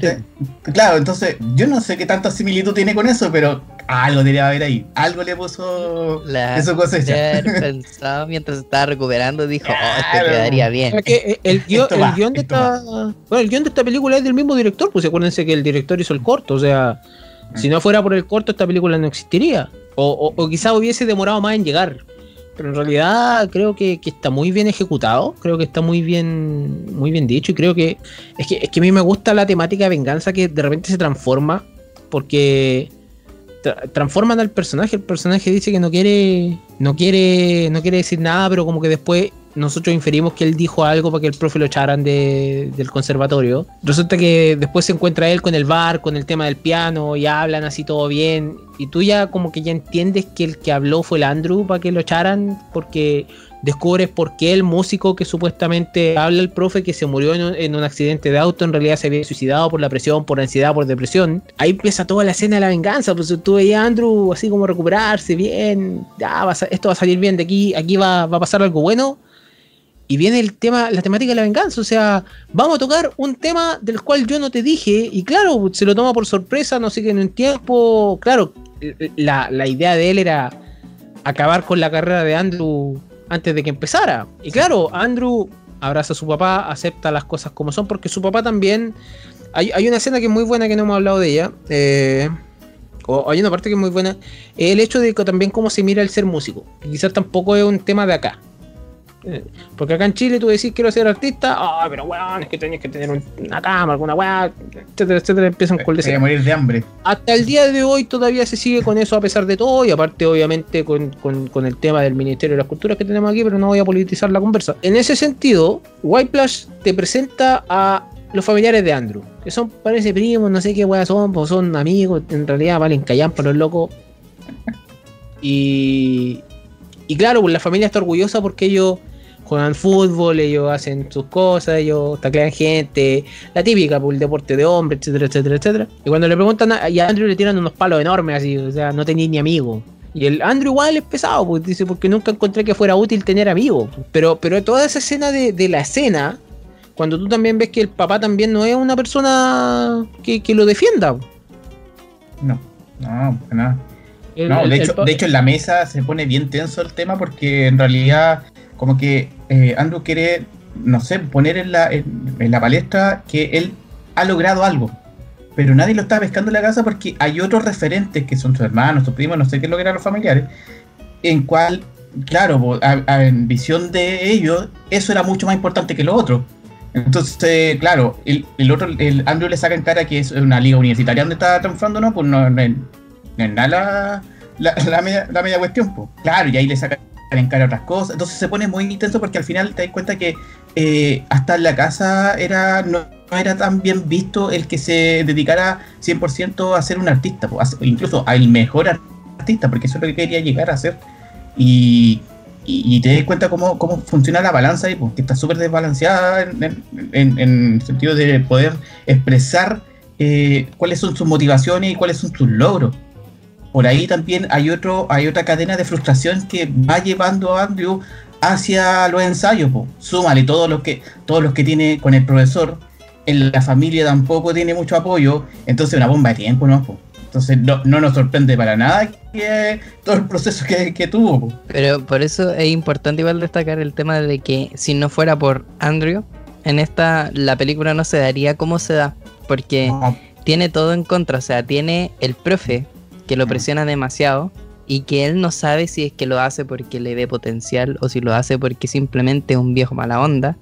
Claro, entonces yo no sé qué tanta similitud tiene con eso, pero algo debería haber ahí. Algo le puso la, eso cosecha. pensado mientras estaba recuperando, dijo, oh, esto quedaría bien. Que el, guion, el guion de esta, bueno, el guion de esta película es del mismo director, pues acuérdense que el director hizo el corto, o sea, si no fuera por el corto esta película no existiría. O, o, o quizá hubiese demorado más en llegar. Pero en realidad creo que, que, está muy bien ejecutado, creo que está muy bien, muy bien dicho y creo que es, que es que a mí me gusta la temática de venganza que de repente se transforma porque tra transforman al personaje, el personaje dice que no quiere no quiere no quiere decir nada, pero como que después nosotros inferimos que él dijo algo para que el profe lo echaran de, del conservatorio. Resulta que después se encuentra él con el bar, con el tema del piano, y hablan así todo bien. Y tú ya como que ya entiendes que el que habló fue el Andrew para que lo echaran, porque descubres por qué el músico que supuestamente habla el profe que se murió en un, en un, accidente de auto en realidad se había suicidado por la presión, por ansiedad, por depresión. Ahí empieza toda la escena de la venganza, pues tú veías a Andrew así como recuperarse bien, ya va a, esto va a salir bien de aquí, aquí va, va a pasar algo bueno y viene el tema, la temática de la venganza. O sea, vamos a tocar un tema del cual yo no te dije. Y claro, se lo toma por sorpresa, no sé qué, en un tiempo. Claro, la, la, idea de él era acabar con la carrera de Andrew antes de que empezara. Y claro, Andrew abraza a su papá, acepta las cosas como son, porque su papá también. Hay, hay una escena que es muy buena que no hemos hablado de ella. Eh, o hay una parte que es muy buena. El hecho de que también cómo se mira el ser músico. Quizás tampoco es un tema de acá porque acá en Chile tú decís quiero ser artista, ah, pero weón, es que tenías que tener una cámara, alguna weá, etcétera, etcétera, empiezan con el morir de hambre. Hasta el día de hoy todavía se sigue con eso a pesar de todo, y aparte obviamente con, con, con, el tema del Ministerio de las Culturas que tenemos aquí, pero no voy a politizar la conversa. En ese sentido, Whiteplash te presenta a los familiares de Andrew, que son, parece primos, no sé qué weá son, pues son amigos, en realidad valen callan para los locos. Y, y claro, pues la familia está orgullosa porque ellos juegan fútbol, ellos hacen sus cosas, ellos taclean gente, la típica, por pues, el deporte de hombre, etcétera, etcétera, etcétera. Y cuando le preguntan a, y a Andrew le tiran unos palos enormes así, o sea, no tenía ni amigo. Y el Andrew igual es pesado, pues dice, porque nunca encontré que fuera útil tener amigos. Pero, pero toda esa escena de, de, la escena, cuando tú también ves que el papá también no es una persona que, que lo defienda. No, no, nada. El, no, de, hecho, de hecho en la mesa se pone bien tenso el tema porque en realidad como que eh, Andrew quiere, no sé, poner en la, en, la palestra que él ha logrado algo, pero nadie lo está pescando en la casa porque hay otros referentes que son sus hermanos, sus primos, no sé qué es lo que eran los familiares, en cual, claro, a, en visión de ellos, eso era mucho más importante que lo otro. Entonces, claro, el, el, otro, el Andrew le saca en cara que es una liga universitaria donde está triunfando, ¿no? Pues no, no, no es nada la, la, media, la media cuestión, pues. Claro, y ahí le saca en cara otras cosas. Entonces se pone muy intenso porque al final te das cuenta que eh, hasta en la casa era no, era tan bien visto el que se dedicara 100% a ser un artista, incluso al mejor artista, porque eso es lo que quería llegar a ser. Y, te das cuenta cómo, cómo funciona la balanza ahí, porque está súper desbalanceada en, en, en, en, el sentido de poder expresar eh, cuáles son sus motivaciones y cuáles son sus logros por ahí también hay otro hay otra cadena de frustración que va llevando a Andrew hacia los ensayos po. súmale todos los que todos los que tiene con el profesor en la familia tampoco tiene mucho apoyo entonces una bomba de tiempo no po. entonces no, no, nos sorprende para nada que todo el proceso que, que tuvo po. pero por eso es importante igual destacar el tema de que si no fuera por Andrew en esta la película no se daría como se da porque no. tiene todo en contra o sea tiene el profe que lo presiona demasiado y que él no sabe si es que lo hace porque le ve potencial o si lo hace porque simplemente es un viejo mala onda.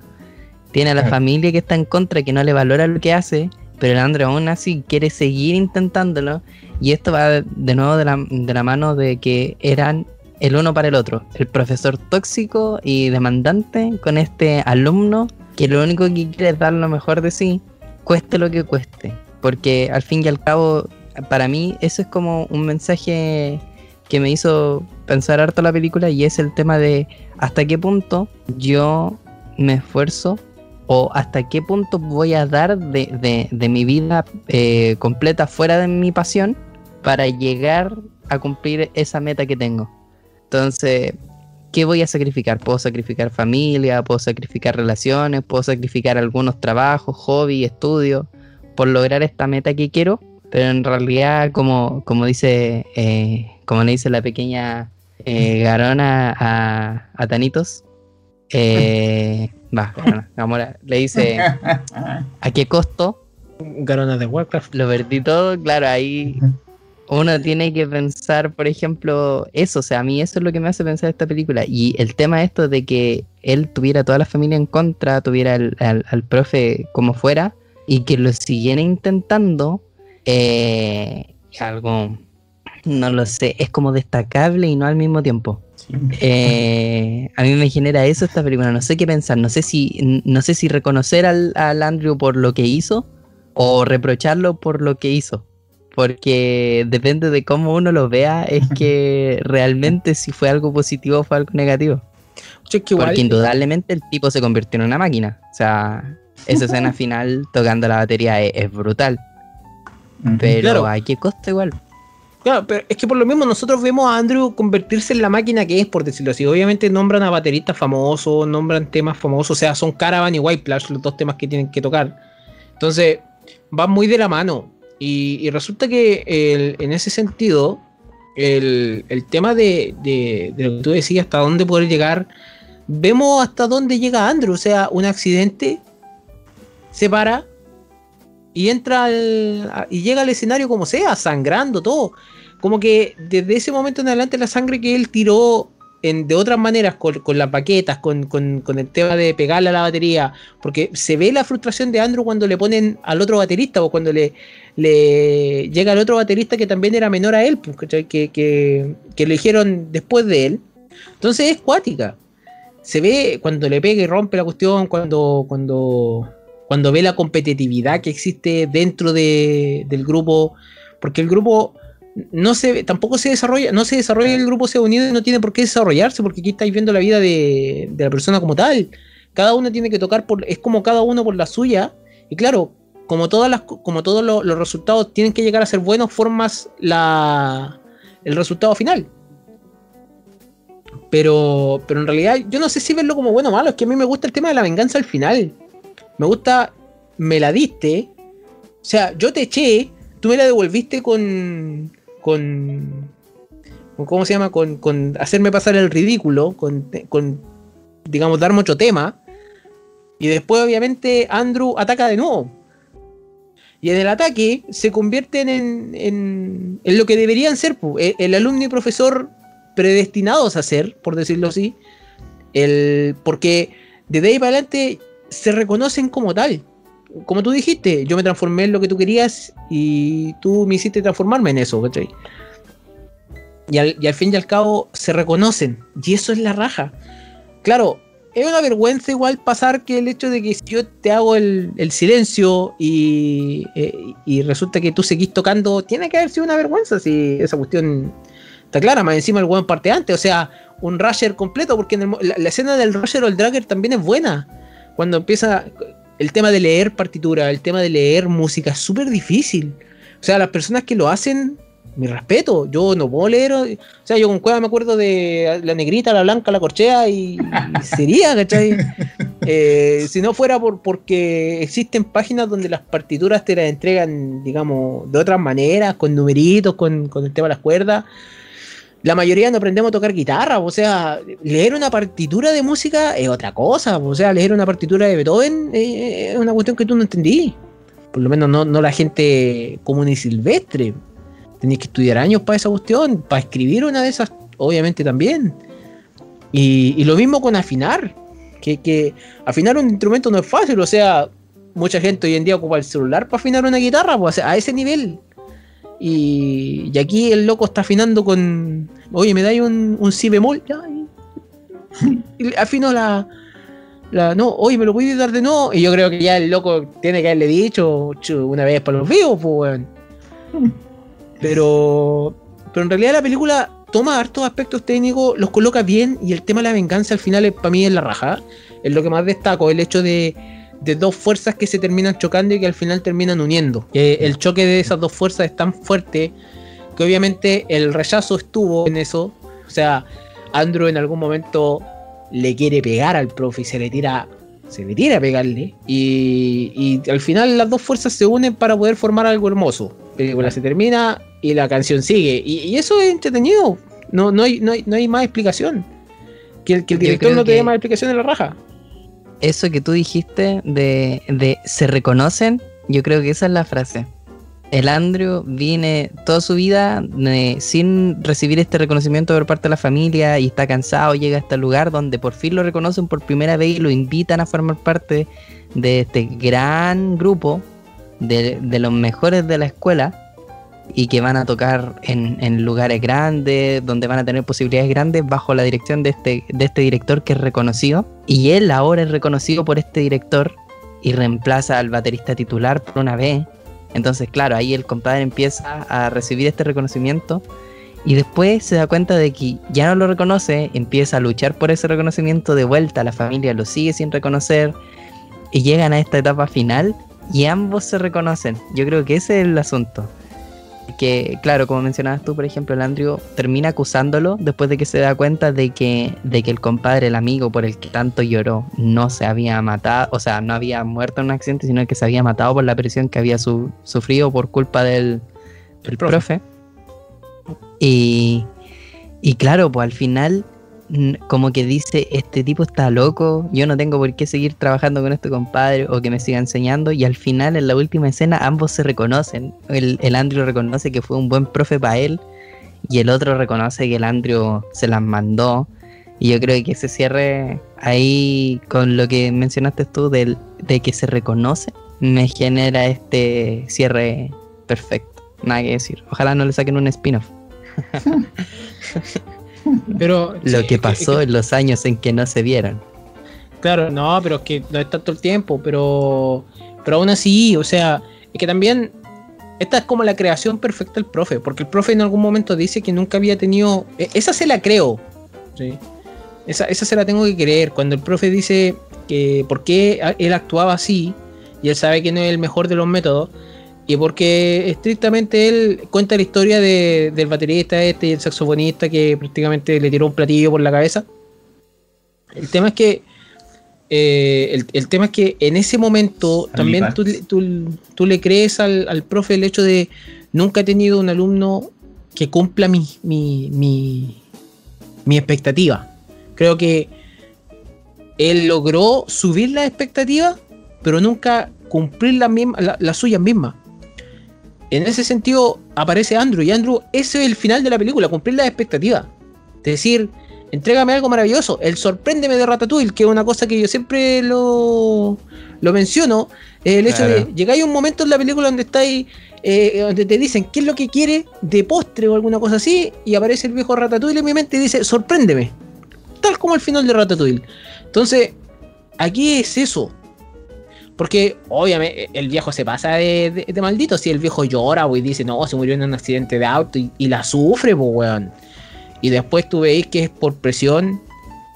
Tiene a la familia que está en contra, que no le valora lo que hace, pero el Andrew aún así quiere seguir intentándolo. Y esto va de nuevo de la, de la mano de que eran el uno para el otro. El profesor tóxico y demandante con este alumno que lo único que quiere es dar lo mejor de sí, cueste lo que cueste. Porque al fin y al cabo, para mí, eso es como un mensaje que me hizo pensar harto la película y es el tema de hasta qué punto yo me esfuerzo o hasta qué punto voy a dar de, de, mi vida eh, completa fuera de mi pasión para llegar a cumplir esa meta que tengo. Entonces, ¿qué voy a sacrificar? Puedo sacrificar familia, puedo sacrificar relaciones, puedo sacrificar algunos trabajos, hobby, estudios, por lograr esta meta que quiero, pero en realidad, como, como dice, eh, como le dice la pequeña eh, Garona a, a Tanitos, eh, va, le dice a qué costo. Garona de Warcraft. Lo perdí todo, claro, ahí uno tiene que pensar, por ejemplo, eso, o sea, a mí eso es lo que me hace pensar esta película. Y el tema esto de que él tuviera toda la familia en contra, tuviera al, profe como fuera, y que lo siguiera intentando, eh, algo, no lo sé, es como destacable y no al mismo tiempo. Eh, a mí me genera eso esta película, no sé qué pensar, no sé si, no sé si reconocer al, al Andrew por lo que hizo o reprocharlo por lo que hizo porque depende de cómo uno lo vea, es que realmente si fue algo positivo o fue algo negativo. porque indudablemente el tipo se convirtió en una máquina. O sea, esa escena final tocando la batería es, brutal. Pero hay que costa igual. Claro, pero es que por lo mismo nosotros vemos a Andrew convertirse en la máquina que es, por decirlo así. Obviamente nombran a bateristas famosos, nombran temas famosos, o sea, son Caravan y White Plush los dos temas que tienen que tocar. Entonces, van muy de la mano. Y, resulta que en ese sentido, el, tema de, lo que tú decías, hasta dónde poder llegar, vemos hasta dónde llega Andrew. O sea, un accidente se para y entra y llega al escenario como sea, sangrando todo. Como que desde ese momento en adelante la sangre que él tiró de otras maneras, con, las paquetas, con, el tema de pegarle a la batería, porque se ve la frustración de Andrew cuando le ponen al otro baterista o cuando le, le llega al otro baterista que también era menor a él, pues, que, que, que lo eligieron después de él. Entonces es cuática. Se ve cuando le pega y rompe la cuestión, cuando, cuando, cuando ve la competitividad que existe dentro de, del grupo, porque el grupo no se tampoco se desarrolla, no se desarrolla el grupo sea unido y no tiene por qué desarrollarse, porque aquí estáis viendo la vida de, la persona como tal. Cada uno tiene que tocar por, es como cada uno por la suya. Y claro, como todas las, como todos los, resultados tienen que llegar a ser buenos, formas la, el resultado final. Pero, pero en realidad yo no sé si verlo como bueno o malo, es que a mí me gusta el tema de la venganza al final. Me gusta, me la diste. O sea, yo te eché, tú me la devolviste con, con, ¿cómo se llama? Con, con, hacerme pasar el ridículo, con, con, digamos, dar mucho tema. Y después, obviamente, Andrew ataca de nuevo. Y en el ataque se convierten en, en, en lo que deberían ser el, el, alumno y profesor predestinados a ser, por decirlo así. El, porque de ahí para adelante se reconocen como tal como tú dijiste, yo me transformé en lo que tú querías y tú me hiciste transformarme en eso. Y al, fin y al cabo se reconocen, y eso es la raja. Claro, es una vergüenza igual pasar que el hecho de que si yo te hago el, silencio y, eh, y, resulta que tú seguís tocando, tiene que haber sido una vergüenza si esa cuestión está clara, más encima el buen parte antes, o sea, un rusher completo, porque la, la, escena del rusher o el dragger también es buena. Cuando empieza, el tema de leer partitura, el tema de leer música es súper difícil. O sea, las personas que lo hacen, mi respeto, yo no puedo leer. O sea, yo con Cueva me acuerdo de la negrita, la blanca, la corchea y, sería, ¿cachai? Eh, si no fuera por porque existen páginas donde las partituras te las entregan, digamos, de otras maneras, con numeritos, con, con el tema de las cuerdas la mayoría no aprendemos a tocar guitarra, o sea, leer una partitura de música es otra cosa, o sea, leer una partitura de Beethoven es una cuestión que tú no entendí. Por lo menos no, la gente común y silvestre. Tenías que estudiar años para esa cuestión, para escribir una de esas, obviamente también. Y, lo mismo con afinar, que, que afinar un instrumento no es fácil, o sea, mucha gente hoy en día ocupa el celular para afinar una guitarra, pues a ese nivel. Y, aquí el loco está afinando con. Oye, me da un, un si bemol. Ya, y, afino la, La, no, oye, me lo voy a dar de no. Y yo creo que ya el loco tiene que haberle dicho una vez para los vivos, pues, weón. Pero, pero en realidad la película toma hartos aspectos técnicos, los coloca bien y el tema de la venganza al final para mí es la raja. Es lo que más destaco, el hecho de, de dos fuerzas que se terminan chocando y que al final terminan uniendo. Que el choque de esas dos fuerzas es tan fuerte que obviamente el rechazo estuvo en eso. O sea, Andrew en algún momento le quiere pegar al profe y se le tira se le tira a pegarle y, y, al final las dos fuerzas se unen para poder formar algo hermoso. La película se termina y la canción sigue y, eso es entretenido. No, no, hay, no, hay, no hay más explicación. Que el, que el director no te dé más explicación en la raja. Eso que tú dijiste de, de se reconocen, yo creo que esa es la frase. El Andrew viene toda su vida eh, sin recibir este reconocimiento por parte de la familia y está cansado, llega a este lugar donde por fin lo reconocen por primera vez y lo invitan a formar parte de este gran grupo de, los mejores de la escuela y que van a tocar en, lugares grandes, donde van a tener posibilidades grandes bajo la dirección de este, de este director que es reconocido. Y él ahora es reconocido por este director y reemplaza al baterista titular por una vez entonces, claro, ahí el compadre empieza a recibir este reconocimiento y después se da cuenta de que ya no lo reconoce, empieza a luchar por ese reconocimiento de vuelta, la familia lo sigue sin reconocer y llegan a esta etapa final y ambos se reconocen. Yo creo que ese es el asunto que, claro, como mencionabas tú, por ejemplo, el Andrew termina acusándolo después de que se da cuenta de que, de que el compadre, el amigo por el que tanto lloró, no se había matado, o sea, no había muerto en un accidente, sino que se había matado por la presión que había sufrido por culpa del, profe. Y, y claro, pues al final como que dice, este tipo está loco, yo no tengo por qué seguir trabajando con este compadre o que me siga enseñando. Y al final, en la última escena, ambos se reconocen. El, el Andrew reconoce que fue un buen profe para él y el otro reconoce que el Andrew se las mandó. Y yo creo que ese cierre ahí con lo que mencionaste tú de que se reconoce, me genera este cierre perfecto. Nada que decir. Ojalá no le saquen un spin-off. Pero, Lo que pasó en los años en que no se vieron. Claro, no, pero es que no es tanto el tiempo, pero, pero aún así, o sea, es que también esta es como la creación perfecta del profe, porque el profe en algún momento dice que nunca había tenido, e, esa se la creo, ¿sí? esa, esa se la tengo que creer, cuando el profe dice que por qué él actuaba así, y él sabe que no es el mejor de los métodos, y porque estrictamente él cuenta la historia del baterista este y el saxofonista que prácticamente le tiró un platillo por la cabeza. El tema es que eh, el, tema es que en ese momento también tú, le crees al, profe el hecho de nunca he tenido un alumno que cumpla mi, mi, mi, expectativa. Creo que él logró subir la expectativa, pero nunca cumplir las la, la suyas mismas en ese sentido aparece Andrew y Andrew, ese es el final de la película, cumplir las expectativas. Es decir, entrégame algo maravilloso. El sorpréndeme de Ratatouille, que es una cosa que yo siempre lo, lo menciono, el hecho de llegar a un momento en la película donde estáis, eh, donde te dicen qué es lo que quiere de postre o alguna cosa así, y aparece el viejo Ratatouille en mi mente y dice, sorpréndeme. Tal como el final de Ratatouille. Entonces, aquí es eso. Porque obviamente el viejo se pasa de, maldito. Si el viejo llora, y dice, no, se murió en un accidente de auto y, la sufre, pues, weón. Y después tú veis que es por presión.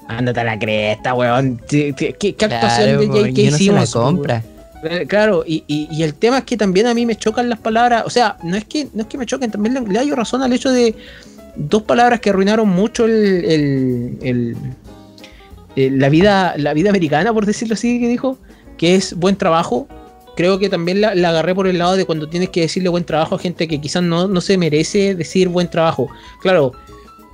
Ándate a la cresta, weón. ¿Qué, actuación de J.K. hicimos? compra. Eh, claro, y, el tema es que también a mí me chocan las palabras. O sea, no es que, no es que me choquen, también le, le razón al hecho de dos palabras que arruinaron mucho el, el, eh, la, vida, la vida americana, por decirlo así, que dijo que es buen trabajo. Creo que también la, agarré por el lado de cuando tienes que decirle buen trabajo a gente que quizás no, no se merece decir buen trabajo. Claro,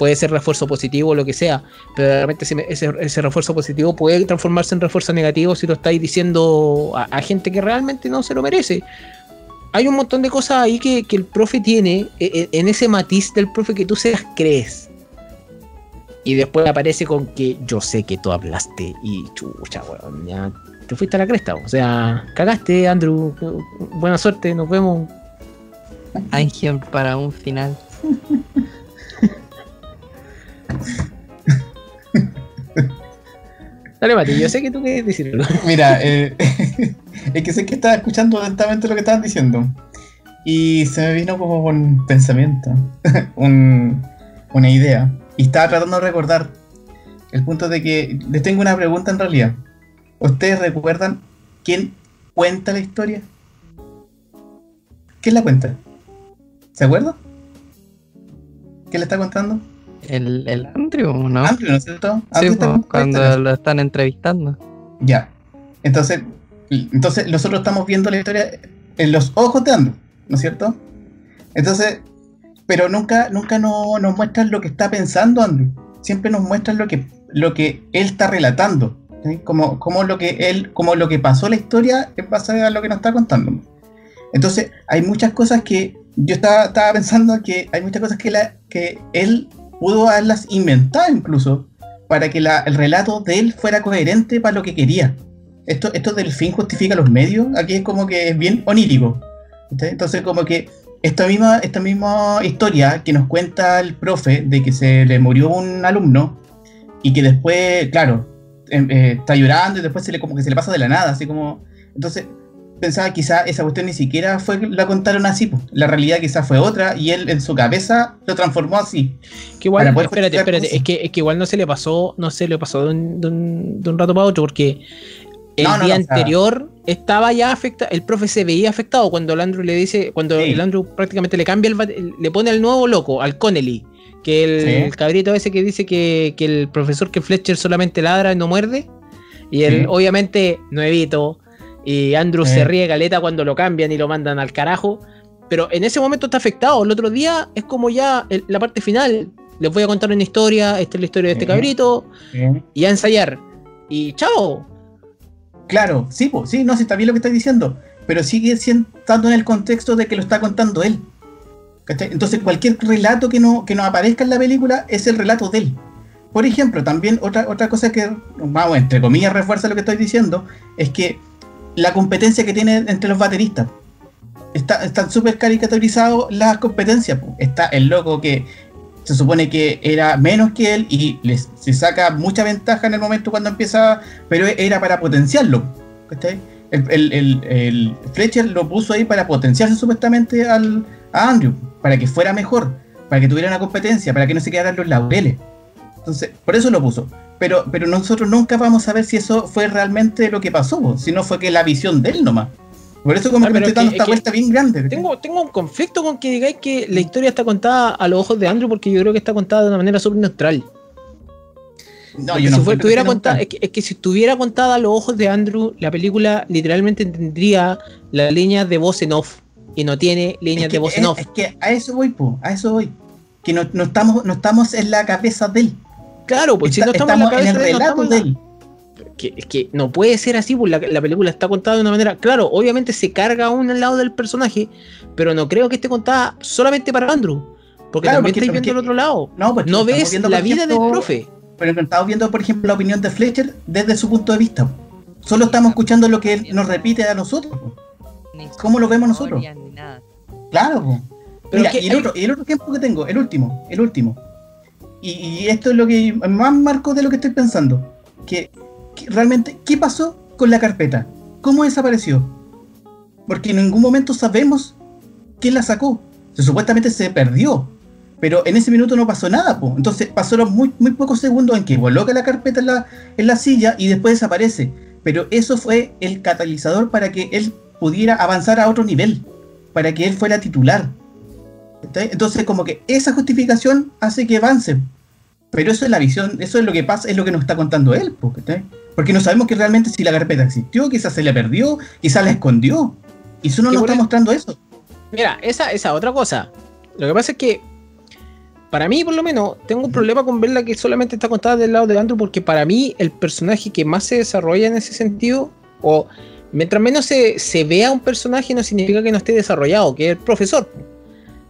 puede ser refuerzo positivo o lo que sea, pero realmente ese, ese, refuerzo positivo puede transformarse en refuerzo negativo si lo estáis diciendo a, gente que realmente no se lo merece. Hay un montón de cosas ahí que, el profe tiene, e, e, en ese matiz del profe que tú se las crees. Y después aparece con que yo sé que tú hablaste y chucha, weón, ya te fuiste a la cresta. O sea, cagaste, Andrew. Buena suerte, nos vemos. Ángel para un final. Dale, Mati, yo sé que tú quieres decirlo. Mira, eh, es que sé que estaba escuchando atentamente lo que estaban diciendo. Y se me vino como un pensamiento, un- una idea. Y estaba tratando de recordar el punto de que les tengo una pregunta en realidad. ¿Ustedes recuerdan quién cuenta la historia? ¿Quién la cuenta? ¿Se acuerda? ¿Quién la está contando? El, el Andrew, ¿no? Andrew, ¿no es cierto? sí, Andrew pues, cuando lo están entrevistando. Ya. Entonces, entonces nosotros estamos viendo la historia en los ojos de Andrew, ¿no es cierto? Entonces, pero nunca, nunca no- nos muestran lo que está pensando Andrew. Siempre nos muestran lo que, lo que él está relatando. Como, como lo que él, como lo que pasó en la historia en base a lo que nos está contando. Entonces, hay muchas cosas que yo estaba, pensando que hay muchas cosas que, que él pudo haberlas inventado incluso para que el relato de él fuera coherente para lo que quería. Esto, esto del fin justifica los medios, aquí es como que es bien onírico. Entonces, como que esta misma, esta misma historia que nos cuenta el profe de que se le murió un alumno y que después, claro, eh, está llorando y después se le como que se le pasa de la nada, así como. Entonces, pensaba quizá esa cuestión ni siquiera fue la contaron así, pues. la realidad quizás fue otra y él en su cabeza lo transformó así. Que igual, espérate, espérate, es que, es que igual no se le pasó, no se le pasó de un, de un- de un rato para otro, porque el No, no, día no, anterior estaba ya afectado, el profe se veía afectado cuando el Andrew le dice, cuando Sí. el Andrew prácticamente le cambia el- le pone al nuevo loco, al Connelly, que el, Sí. el cabrito ese que dice que, que el profesor que Fletcher solamente ladra y no muerde, y él Sí. obviamente nuevito, y Andrew Sí. se ríe caleta cuando lo cambian y lo mandan al carajo. Pero en ese momento está afectado. El otro día es como ya el- la parte final. Les voy a contar una historia. Esta es la historia de este cabrito. Y a ensayar. Y chao. Claro, sí, pues, sí, no, sí, está bien lo que estás diciendo, pero sigue siendo, en el contexto de que lo está contando él. Entonces, cualquier relato que no, que nos aparezca en la película es el relato de él. Por ejemplo, también otra, otra cosa que, vamos, entre comillas, refuerza lo que estoy diciendo, es que la competencia que tiene entre los bateristas. Está, están súper caricaturizados las competencias. Está el loco que se supone que era menos que él y les, se saca mucha ventaja en el momento cuando empieza, pero era para potenciarlo. ¿cachai? El, el- el- el Fletcher lo puso ahí para potenciarse supuestamente al, a Andrew, para que fuera mejor, para que tuviera una competencia, para que no se quedaran los laureles. Entonces, por eso lo puso. Pero, pero nosotros nunca vamos a ver si eso fue realmente lo que pasó, si no fue que la visión de él nomás. Por eso como Ah, que me estoy es dando esta vuelta bien grande. Tengo, tengo un conflicto con que digáis que la historia está contada a los ojos de Andrew. Porque yo creo que está contada de una manera súper neutral. No, yo no si contada, que, es que si estuviera contada a los ojos de Andrew, la película literalmente tendría la línea de voz en off. Y no tiene líneas Es que, de voz en off. es que a eso voy, po, a eso voy. Que no, no estamos, no estamos en la cabeza de él. Claro, pues si no estamos, en la cabeza el de él, no relato de él. que, es que no puede ser así, pues la, la película está contada de una manera. Claro, obviamente se carga aún al lado del personaje, pero no creo que esté contada solamente para Andrew. Porque Claro, también porque- estáis viendo porque- el otro lado. No, pues, No ves viendo, la vida ejemplo, del profe. Pero estamos viendo, por ejemplo, la opinión de Fletcher desde su punto de vista. Solo estamos escuchando lo que él nos repite a nosotros. ¿Cómo lo vemos nosotros? Ni nada. Claro. po. Pero Mira, que y el, hay- otro, el otro ejemplo que tengo, el último, el último. Y, y esto es lo que más marco de lo que estoy pensando. Que, que realmente, ¿qué pasó con la carpeta? ¿Cómo desapareció? Porque en ningún momento sabemos quién la sacó. Se, supuestamente se perdió. Pero en ese minuto no pasó nada, po. Entonces pasaron muy, muy pocos segundos en que coloca la carpeta en la, en la silla y después desaparece. Pero eso fue el catalizador para que él pudiera avanzar a otro nivel. Para que él fuera titular. Entonces, como que esa justificación hace que avance. Pero eso es la visión, eso es lo que pasa, es lo que nos está contando él. Porque no sabemos que realmente si la carpeta existió, quizás se le perdió, quizás la escondió. Y eso no nos está eso- mostrando eso. Mira, esa, esa otra cosa. Lo que pasa es que, para mí, por lo menos, tengo un problema con verla que solamente está contada del lado de Andrew, porque para mí, el personaje que más se desarrolla en ese sentido, o mientras menos se, se vea un personaje, no significa que no esté desarrollado, que es el profesor.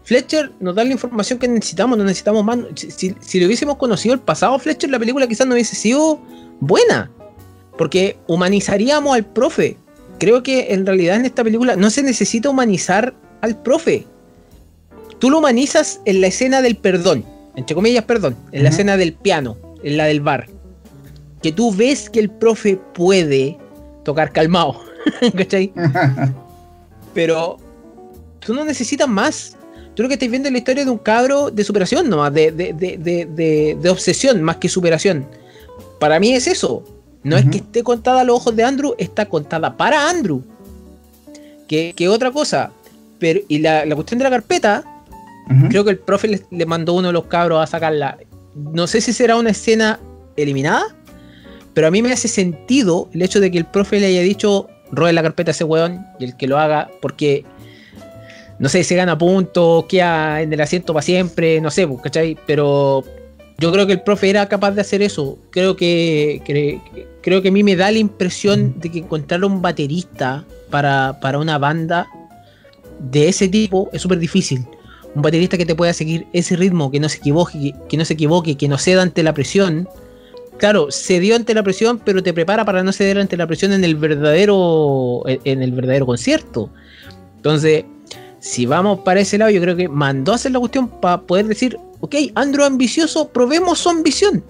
Fletcher nos da la información que necesitamos, no necesitamos más. Si, si, si le hubiésemos conocido el pasado Fletcher, la película quizás no hubiese sido buena, porque humanizaríamos al profe. Creo que en realidad en esta película no se necesita humanizar al profe. Tú lo humanizas en la escena del perdón, entre comillas, perdón, en la escena del piano, en la del bar. que tú ves que el profe puede tocar calmado, ¿cachai? Pero tú no necesitas más. Tú lo que estás viendo es la historia de un cabro de superación nomás, de, de, de, de, de obsesión más que superación. Para mí es eso. No es que esté contada a los ojos de Andrew, está contada para Andrew. Que, que otra cosa. Pero, y la, la cuestión de la carpeta, creo que el profe le, le mandó a uno de los cabros a sacarla. No sé si será una escena eliminada, pero a mí me hace sentido el hecho de que el profe le haya dicho, robe la carpeta a ese weón y el que lo haga, porque no sé, se gana puntos, queda en el asiento para siempre, no sé, pues, ¿cachai? Pero yo creo que el profe era capaz de hacer eso. Creo que, que- creo que a mí me da la impresión de que encontrar un baterista para, para una banda de ese tipo es súper difícil. Un baterista que te pueda seguir ese ritmo, que no se equivoque, que, que no se equivoque, que no ceda ante la presión. Claro, cedió ante la presión, pero te prepara para no ceder ante la presión en el verdadero, en, el verdadero concierto. Entonces, si vamos para ese lado, yo creo que mandó a hacer la cuestión para poder decir, ok, Andrew ambicioso, probemos su ambición.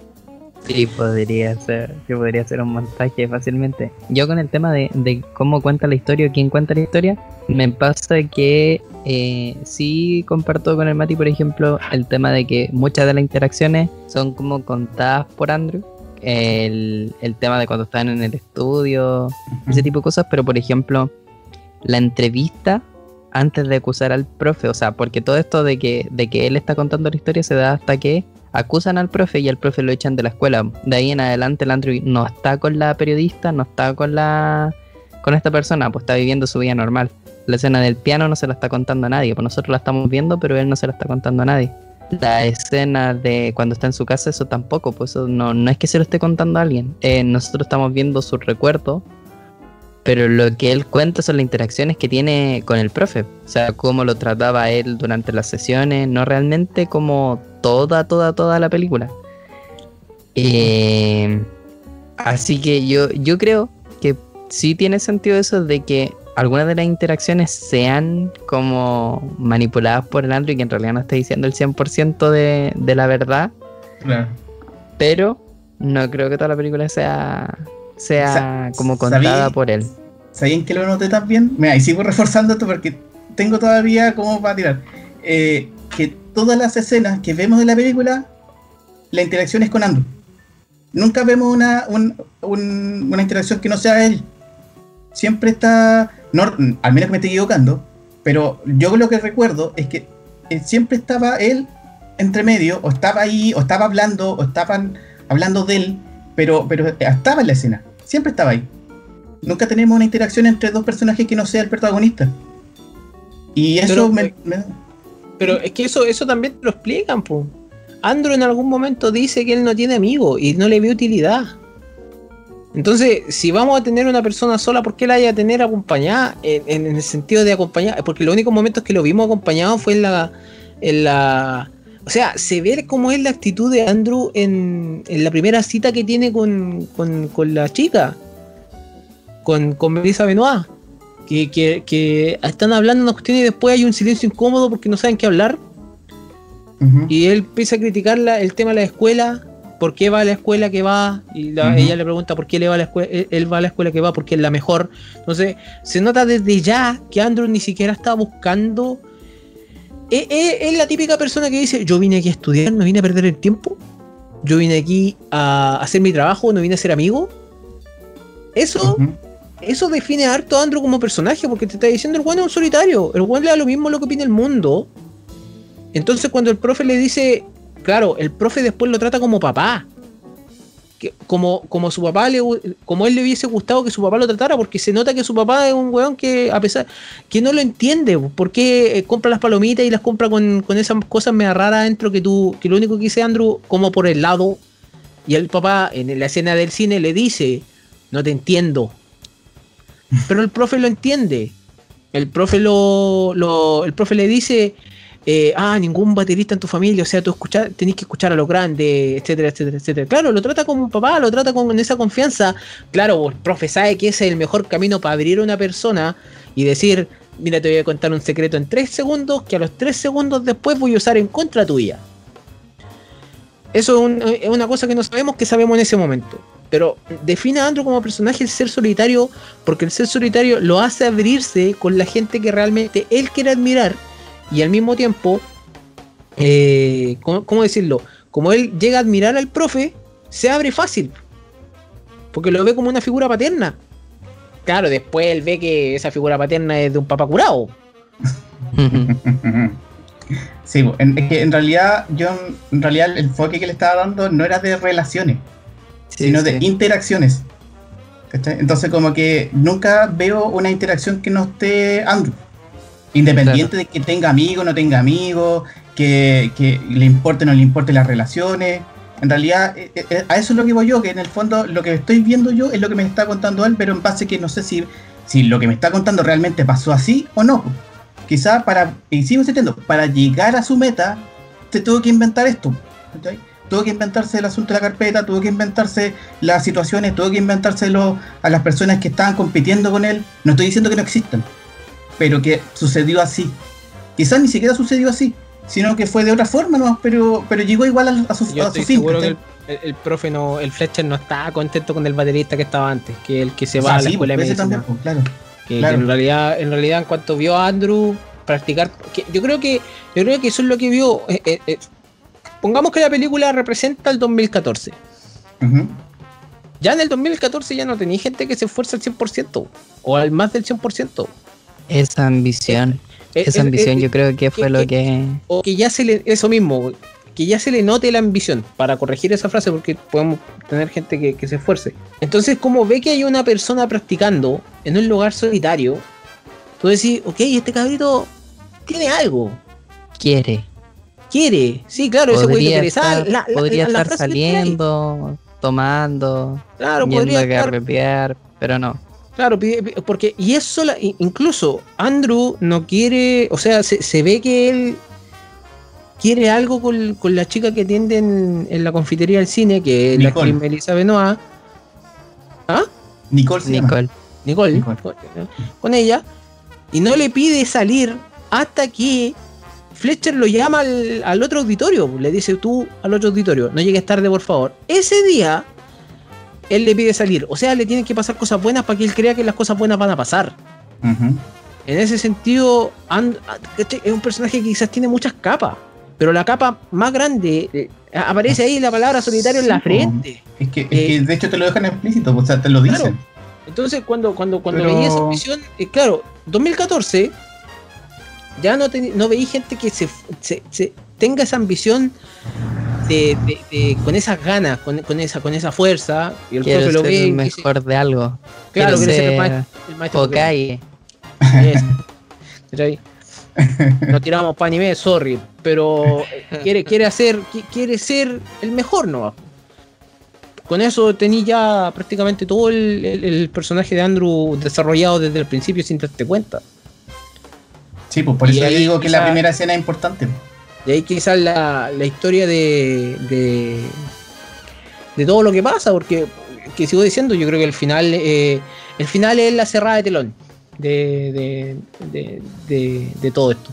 Sí, podría ser, sí, podría ser un montaje fácilmente. Yo con el tema de, de cómo cuenta la historia o quién cuenta la historia, me pasa que eh, sí comparto con el Mati, por ejemplo, el tema de que muchas de las interacciones son como contadas por Andrew. El, el tema de cuando están en el estudio, ese tipo de cosas, pero por ejemplo, la entrevista antes de acusar al profe, o sea, porque todo esto de que, de que él está contando la historia se da hasta que acusan al profe y al profe lo echan de la escuela. De ahí en adelante el Andrew no está con la periodista, no está con la con esta persona, pues está viviendo su vida normal. La escena del piano no se la está contando a nadie, pues nosotros la estamos viendo, pero él no se la está contando a nadie. La escena de cuando está en su casa, eso tampoco, pues eso no, no es que se lo esté contando a alguien. Eh, nosotros estamos viendo sus recuerdos, pero lo que él cuenta son las interacciones que tiene con el profe. O sea, cómo lo trataba él durante las sesiones, no realmente como toda, toda, toda la película. Eh, así que yo, yo creo que sí tiene sentido eso de que algunas de las interacciones sean como manipuladas por el Andrew y que en realidad no está diciendo el 100% de, de la verdad, Claro. pero no creo que toda la película sea, sea Sa- como contada ¿sabí? por él. ¿Sabían que lo noté también? Mira, y sigo reforzando esto porque tengo todavía como para tirar. Eh, que todas las escenas que vemos de la película, la interacción es con Andrew. Nunca vemos una, un- un- una interacción que no sea él. Siempre está, no, al menos que me esté equivocando, pero yo lo que recuerdo es que eh, siempre estaba él entre medio, o estaba ahí, o estaba hablando, o estaban hablando de él, pero, pero estaba en la escena. Siempre estaba ahí nunca tenemos una interacción entre dos personajes que no sea el protagonista. Y eso Pero, me, me- Pero es que eso, eso también te lo explican, po. Andrew en algún momento dice que él no tiene amigos y no le ve utilidad. Entonces, si vamos a tener una persona sola, ¿por qué la haya a tener acompañada? En, en- en el sentido de acompañar, porque los únicos momentos que lo vimos acompañado fue en la. En la o sea, se ve cómo es la actitud de Andrew en, en la primera cita que tiene con, con, con la chica, con, con Melissa Benoit. Que, que, que están hablando una cuestión y después hay un silencio incómodo porque no saben qué hablar. Y él empieza a criticar la- el tema de la escuela, por qué va a la escuela que va, y la- ella le pregunta por qué le va a la escuela, él, él va a la escuela que va porque es la mejor. Entonces, se nota desde ya que Andrew ni siquiera está buscando. Es, es- es la típica persona que dice, yo vine aquí a estudiar, no vine a perder el tiempo, yo vine aquí a hacer mi trabajo, no vine a ser amigo. Eso, eso define harto a Andrew como personaje, porque te está diciendo el bueno es un solitario, el bueno le da lo mismo lo que opina el mundo. Entonces cuando el profe le dice, claro, el profe después lo trata como papá. Que, como, como su papá le como él le hubiese gustado que su papá lo tratara, porque se nota que su papá es un weón que a pesar que no lo entiende, porque eh, compra las palomitas y las compra con, con esas cosas medio raras adentro que tú, que lo único que dice Andrew, como por el lado, y el papá en la escena del cine le dice, no te entiendo. Pero el profe lo entiende. El profe lo, lo- el profe le dice, eh, ah, ningún baterista en tu familia, o sea, tú escuchar, tenés que escuchar a los grandes, etcétera, etcétera, etcétera. Claro, lo trata como un papá, lo trata con esa confianza. Claro, el profe sabe que ese es el mejor camino para abrir a una persona y decir, mira, te voy a contar un secreto en tres segundos, que a los tres segundos después voy a usar en contra tuya. Eso es, es una cosa que no sabemos que sabemos en ese momento. pero define a Andrew como personaje el ser solitario, porque el ser solitario lo hace abrirse con la gente que realmente él quiere admirar y al mismo tiempo, eh, ¿cómo, cómo decirlo? Como él llega a admirar al profe, se abre fácil, porque lo ve como una figura paterna. Claro, después él ve que esa figura paterna es de un papá curado. Sí, es que en realidad yo en realidad el enfoque que le estaba dando no era de relaciones, Sí, sino sí. de interacciones. ¿cachai? Entonces como que nunca veo una interacción que no esté Andrew. Independiente de que tenga amigos, no tenga amigos, que, que le importe o no le importe las relaciones. En realidad, eh, eh, a eso es lo que voy yo, que en el fondo lo que estoy viendo yo es lo que me está contando él, pero en base que no sé si, si lo que me está contando realmente pasó así o no. Quizá para, y sigo insistiendo, para llegar a su meta, te tuvo que inventar esto. Tuvo que inventarse el asunto de la carpeta, tuvo que inventarse las situaciones, tuvo que inventarse a las personas que estaban compitiendo con él. No estoy diciendo que no existan, pero que sucedió así. Quizás ni siquiera sucedió así, sino que fue de otra forma, ¿no? pero, pero llegó igual a, a su, Yo a fin. que el, el- el profe no, el Fletcher no estaba contento con el baterista que estaba antes, que el que se O va sea, a la escuela de pues, medicina. también, pues, claro. Que, que Claro. en realidad, en realidad, en cuanto vio a Andrew practicar, que yo creo que, yo creo que eso es lo que vio. eh, eh, eh, pongamos que la película representa el 2014. Ujú. Ya en el 2014 ya no tenía gente que se esfuerza al 100% o al más del 100%. Esa ambición, Eh, esa eh, ambición eh, yo creo que fue que- lo que- o que ya se le, eso mismo, que ya se le note la ambición, para corregir esa frase, porque podemos tener gente que, que se esfuerce. Entonces, como ve que hay una persona practicando en un lugar solitario, tú decís, ok, este cabrito tiene algo, quiere. quiere, sí, claro, ese güey Podría estar, sal, la- la- podría la- estar saliendo, tomando, claro, yendo podría a estar, pero no. Claro, pide- porque, y es sola, incluso Andrew no quiere, o sea, se, se ve que él quiere algo con, con la chica que atiende en, en la confitería del cine, que es la actriz Melissa Benoit, Nicole se llama. Nicole. Nicole, Nicole. Con, con ella, y no le pide salir hasta que Fletcher lo llama al, al otro auditorio, le dice tú al otro auditorio, no llegues tarde por favor. Ese día, él le pide salir, o sea, le tienen que pasar cosas buenas para que él crea que las cosas buenas van a pasar. En ese sentido, And- ¿cachai? es un personaje que quizás tiene muchas capas, pero la capa más grande eh, aparece ahí la palabra solitario en la frente. Es que, es Eh, de hecho te lo dejan explícito, o sea, te lo dicen. Claro. Entonces, cuando, cuando, cuando Pero- veía esa visión, eh, claro, 2014, ya no, no veía gente que se, se- se tenga esa ambición de, de- de- con esas ganas, con, con esa, con esa fuerza, y el Quiero profe lo ser ve el mejor de algo. claro, Quiero quiere ser el maestro, el. No tiramos pan y medio, sorry. Pero eh, quiere, quiere hacer, qui- quiere ser el mejor, ¿no? Con eso tení ya prácticamente todo el, el- el personaje de Andrew desarrollado desde el principio sin darte cuenta. Sí, pues por Y eso ahí digo que la primera escena es importante. Y ahí quizás la, la historia de, de, de todo lo que pasa, porque que sigo diciendo, yo creo que el final, eh, el final es la cerrada de telón de, de, de, todo esto.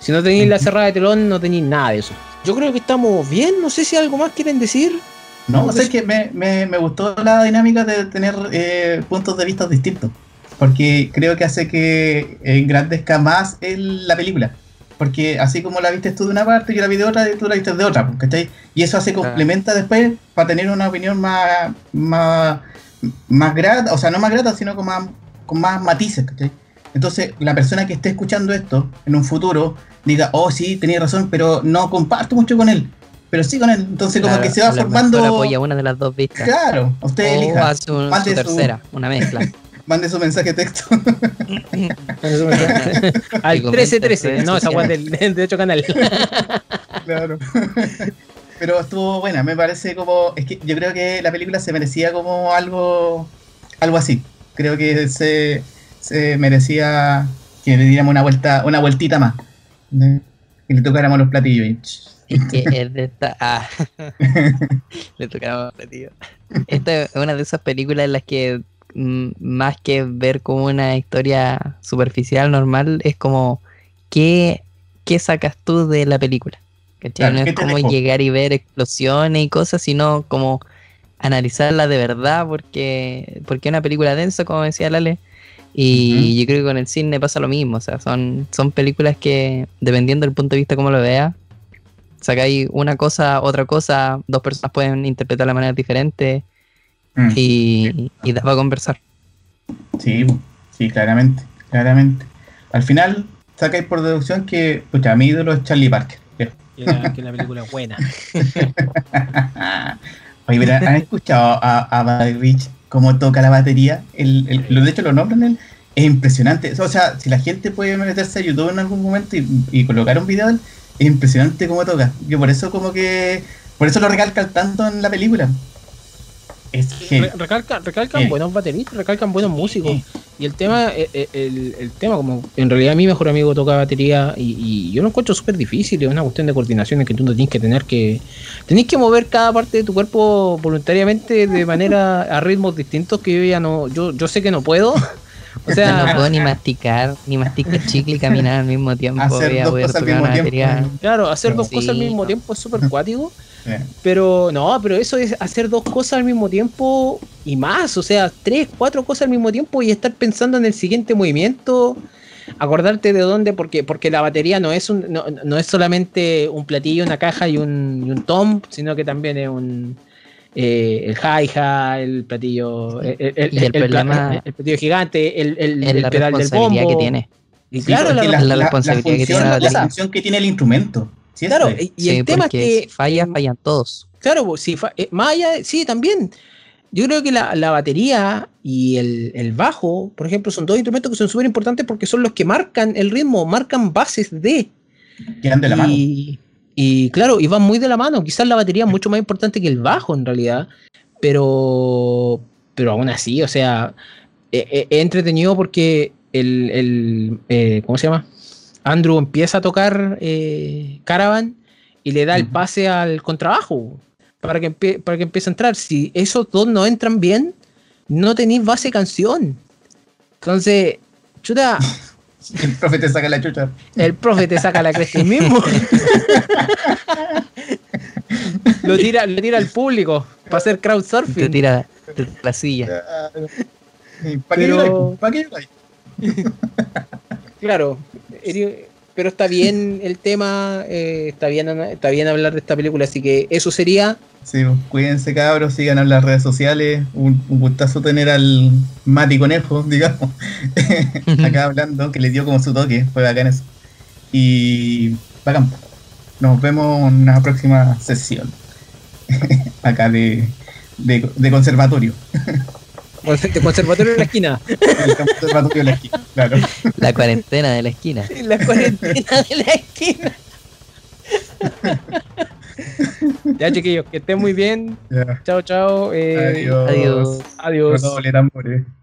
Si no tenéis la cerrada de telón, no tenéis nada de eso. Yo creo que estamos bien, no sé si algo más quieren decir. No, sé pues- que me, me, me gustó la dinámica de tener eh, puntos de vista distintos. Porque creo que hace que engrandezca más el- la película. Porque así como la viste tú de una parte, yo la vi de otra y tú la viste de otra. pues, ¿cachai? Y eso hace complementa después para tener una opinión más, más, más grata, o sea, no más grata, sino con más, con más matices. ¿cachai? Entonces, la persona que esté escuchando esto en un futuro diga, oh, sí, tenía razón, pero no comparto mucho con él. Pero sí con él. Entonces, como que se va formando. apoya una de las dos vistas. Claro, usted o elija. hace un- su- tercera, una mezcla. Mande su mensaje texto. Al Y comenta 1313, en no, esa guay del, de hecho canal. claro. Pero estuvo buena, me parece como. Es que yo creo que la película se merecía como algo. Algo así. Creo que se, se merecía que le diéramos una vuelta, una vueltita más. ¿no? Que le tocáramos los platillos. Es que es de esta. Ah. Le tocaba tío. Esta es una de esas películas en las que más que ver como una historia superficial, normal, es como ¿qué, qué sacas tú de la película? Claro, no ¿qué es como llegar y ver explosiones y cosas, sino como analizarla de verdad porque porque es una película densa, como decía Lale. Y yo creo que con el cine pasa lo mismo. O sea, son, son películas que, dependiendo del punto de vista como lo veas, sacáis una cosa, otra cosa, dos personas pueden interpretar de manera diferente Mm. y, y da para conversar. Sí, sí, claramente, claramente. Al final, sacáis por deducción que, pucha, mi ídolo es Charlie Parker. Que la, que la película es buena. Oye, pero ¿han escuchado a, a Buddy Rich cómo toca la batería? El, el- lo- de hecho, lo nombran él. Es impresionante. O sea, si la gente puede meterse a YouTube en algún momento y, y colocar un video, es impresionante cómo toca. Yo por eso como que... Por eso lo recalcan tanto en la película. Es que... Re- recalcan, recalcan Sí. buenos bateristas, recalcan buenos músicos. Y el tema, eh, eh, el, el tema, como en realidad mi mejor amigo toca batería y, y yo lo encuentro súper difícil, es una cuestión de coordinación en que tú no tienes que tener que. Tenés que mover cada parte de tu cuerpo voluntariamente de manera a ritmos distintos que yo ya no. Yo, yo sé que no puedo. O sea, no puedo ni masticar, ni masticar chicle y caminar al mismo tiempo. Hacer voy a dos poder cosas al tocar mismo tiempo. batería. claro, hacer dos Sí. cosas al mismo tiempo es súper cuático. Pero no, pero eso es hacer dos cosas al mismo tiempo y más, o sea, tres, cuatro cosas al mismo tiempo y estar pensando en el siguiente movimiento, acordarte de dónde, porque, porque la batería no es un, no, no es solamente un platillo, una caja y un, y un tom, sino que también es un eh, el hi-hat, el platillo, el, el- Y el el- problema- platillo gigante, el, pedal del responsabilidad bombo. que tiene. Y claro, la- la responsabilidad que función, tiene la función que tiene el instrumento. Sí, claro, y, Sí, el tema es que si falla, fallan todos. Claro, pues, si fa- eh, más allá sí, también. Yo creo que la, la batería y el, el bajo, por ejemplo, son dos instrumentos que son súper importantes porque son los que marcan el ritmo, marcan bases de. Quedan de la mano. y, y claro, y van muy de la mano. Quizás la batería es mucho más importante que el bajo en realidad, pero, pero aún así, o sea, eh, eh, es entretenido porque el, el, eh, ¿cómo se llama? Andrew empieza a tocar eh, Caravan y le da el pase al contrabajo para que, empie- para que empiece a entrar. Si esos dos no entran bien, no tenéis base de canción. Entonces, chuta, El profe te saca la chucha. el profe te saca la cresta mismo. lo, tira, lo tira al público para hacer Te crowdsurfing. tira de la silla. ¿Para qué Pero-? ¿Para qué? Claro, eri- pero está bien el tema, eh, está, bien, está bien hablar de esta película, así que eso sería. Sí, pues, cuídense cabros, sigan en las redes sociales. Un, un gustazo tener al Mati Conejo, digamos, acá hablando, que le dio como su toque, fue bacán eso. Y bacán. Nos vemos en una próxima sesión. acá de, de, de conservatorio. De conservatorio en la esquina. El conservatorio de la esquina, claro. La cuarentena de la esquina. La cuarentena de la esquina. ya, chiquillos, que estén muy bien. Chao, chao. eh, Adiós. Adiós. Adiós.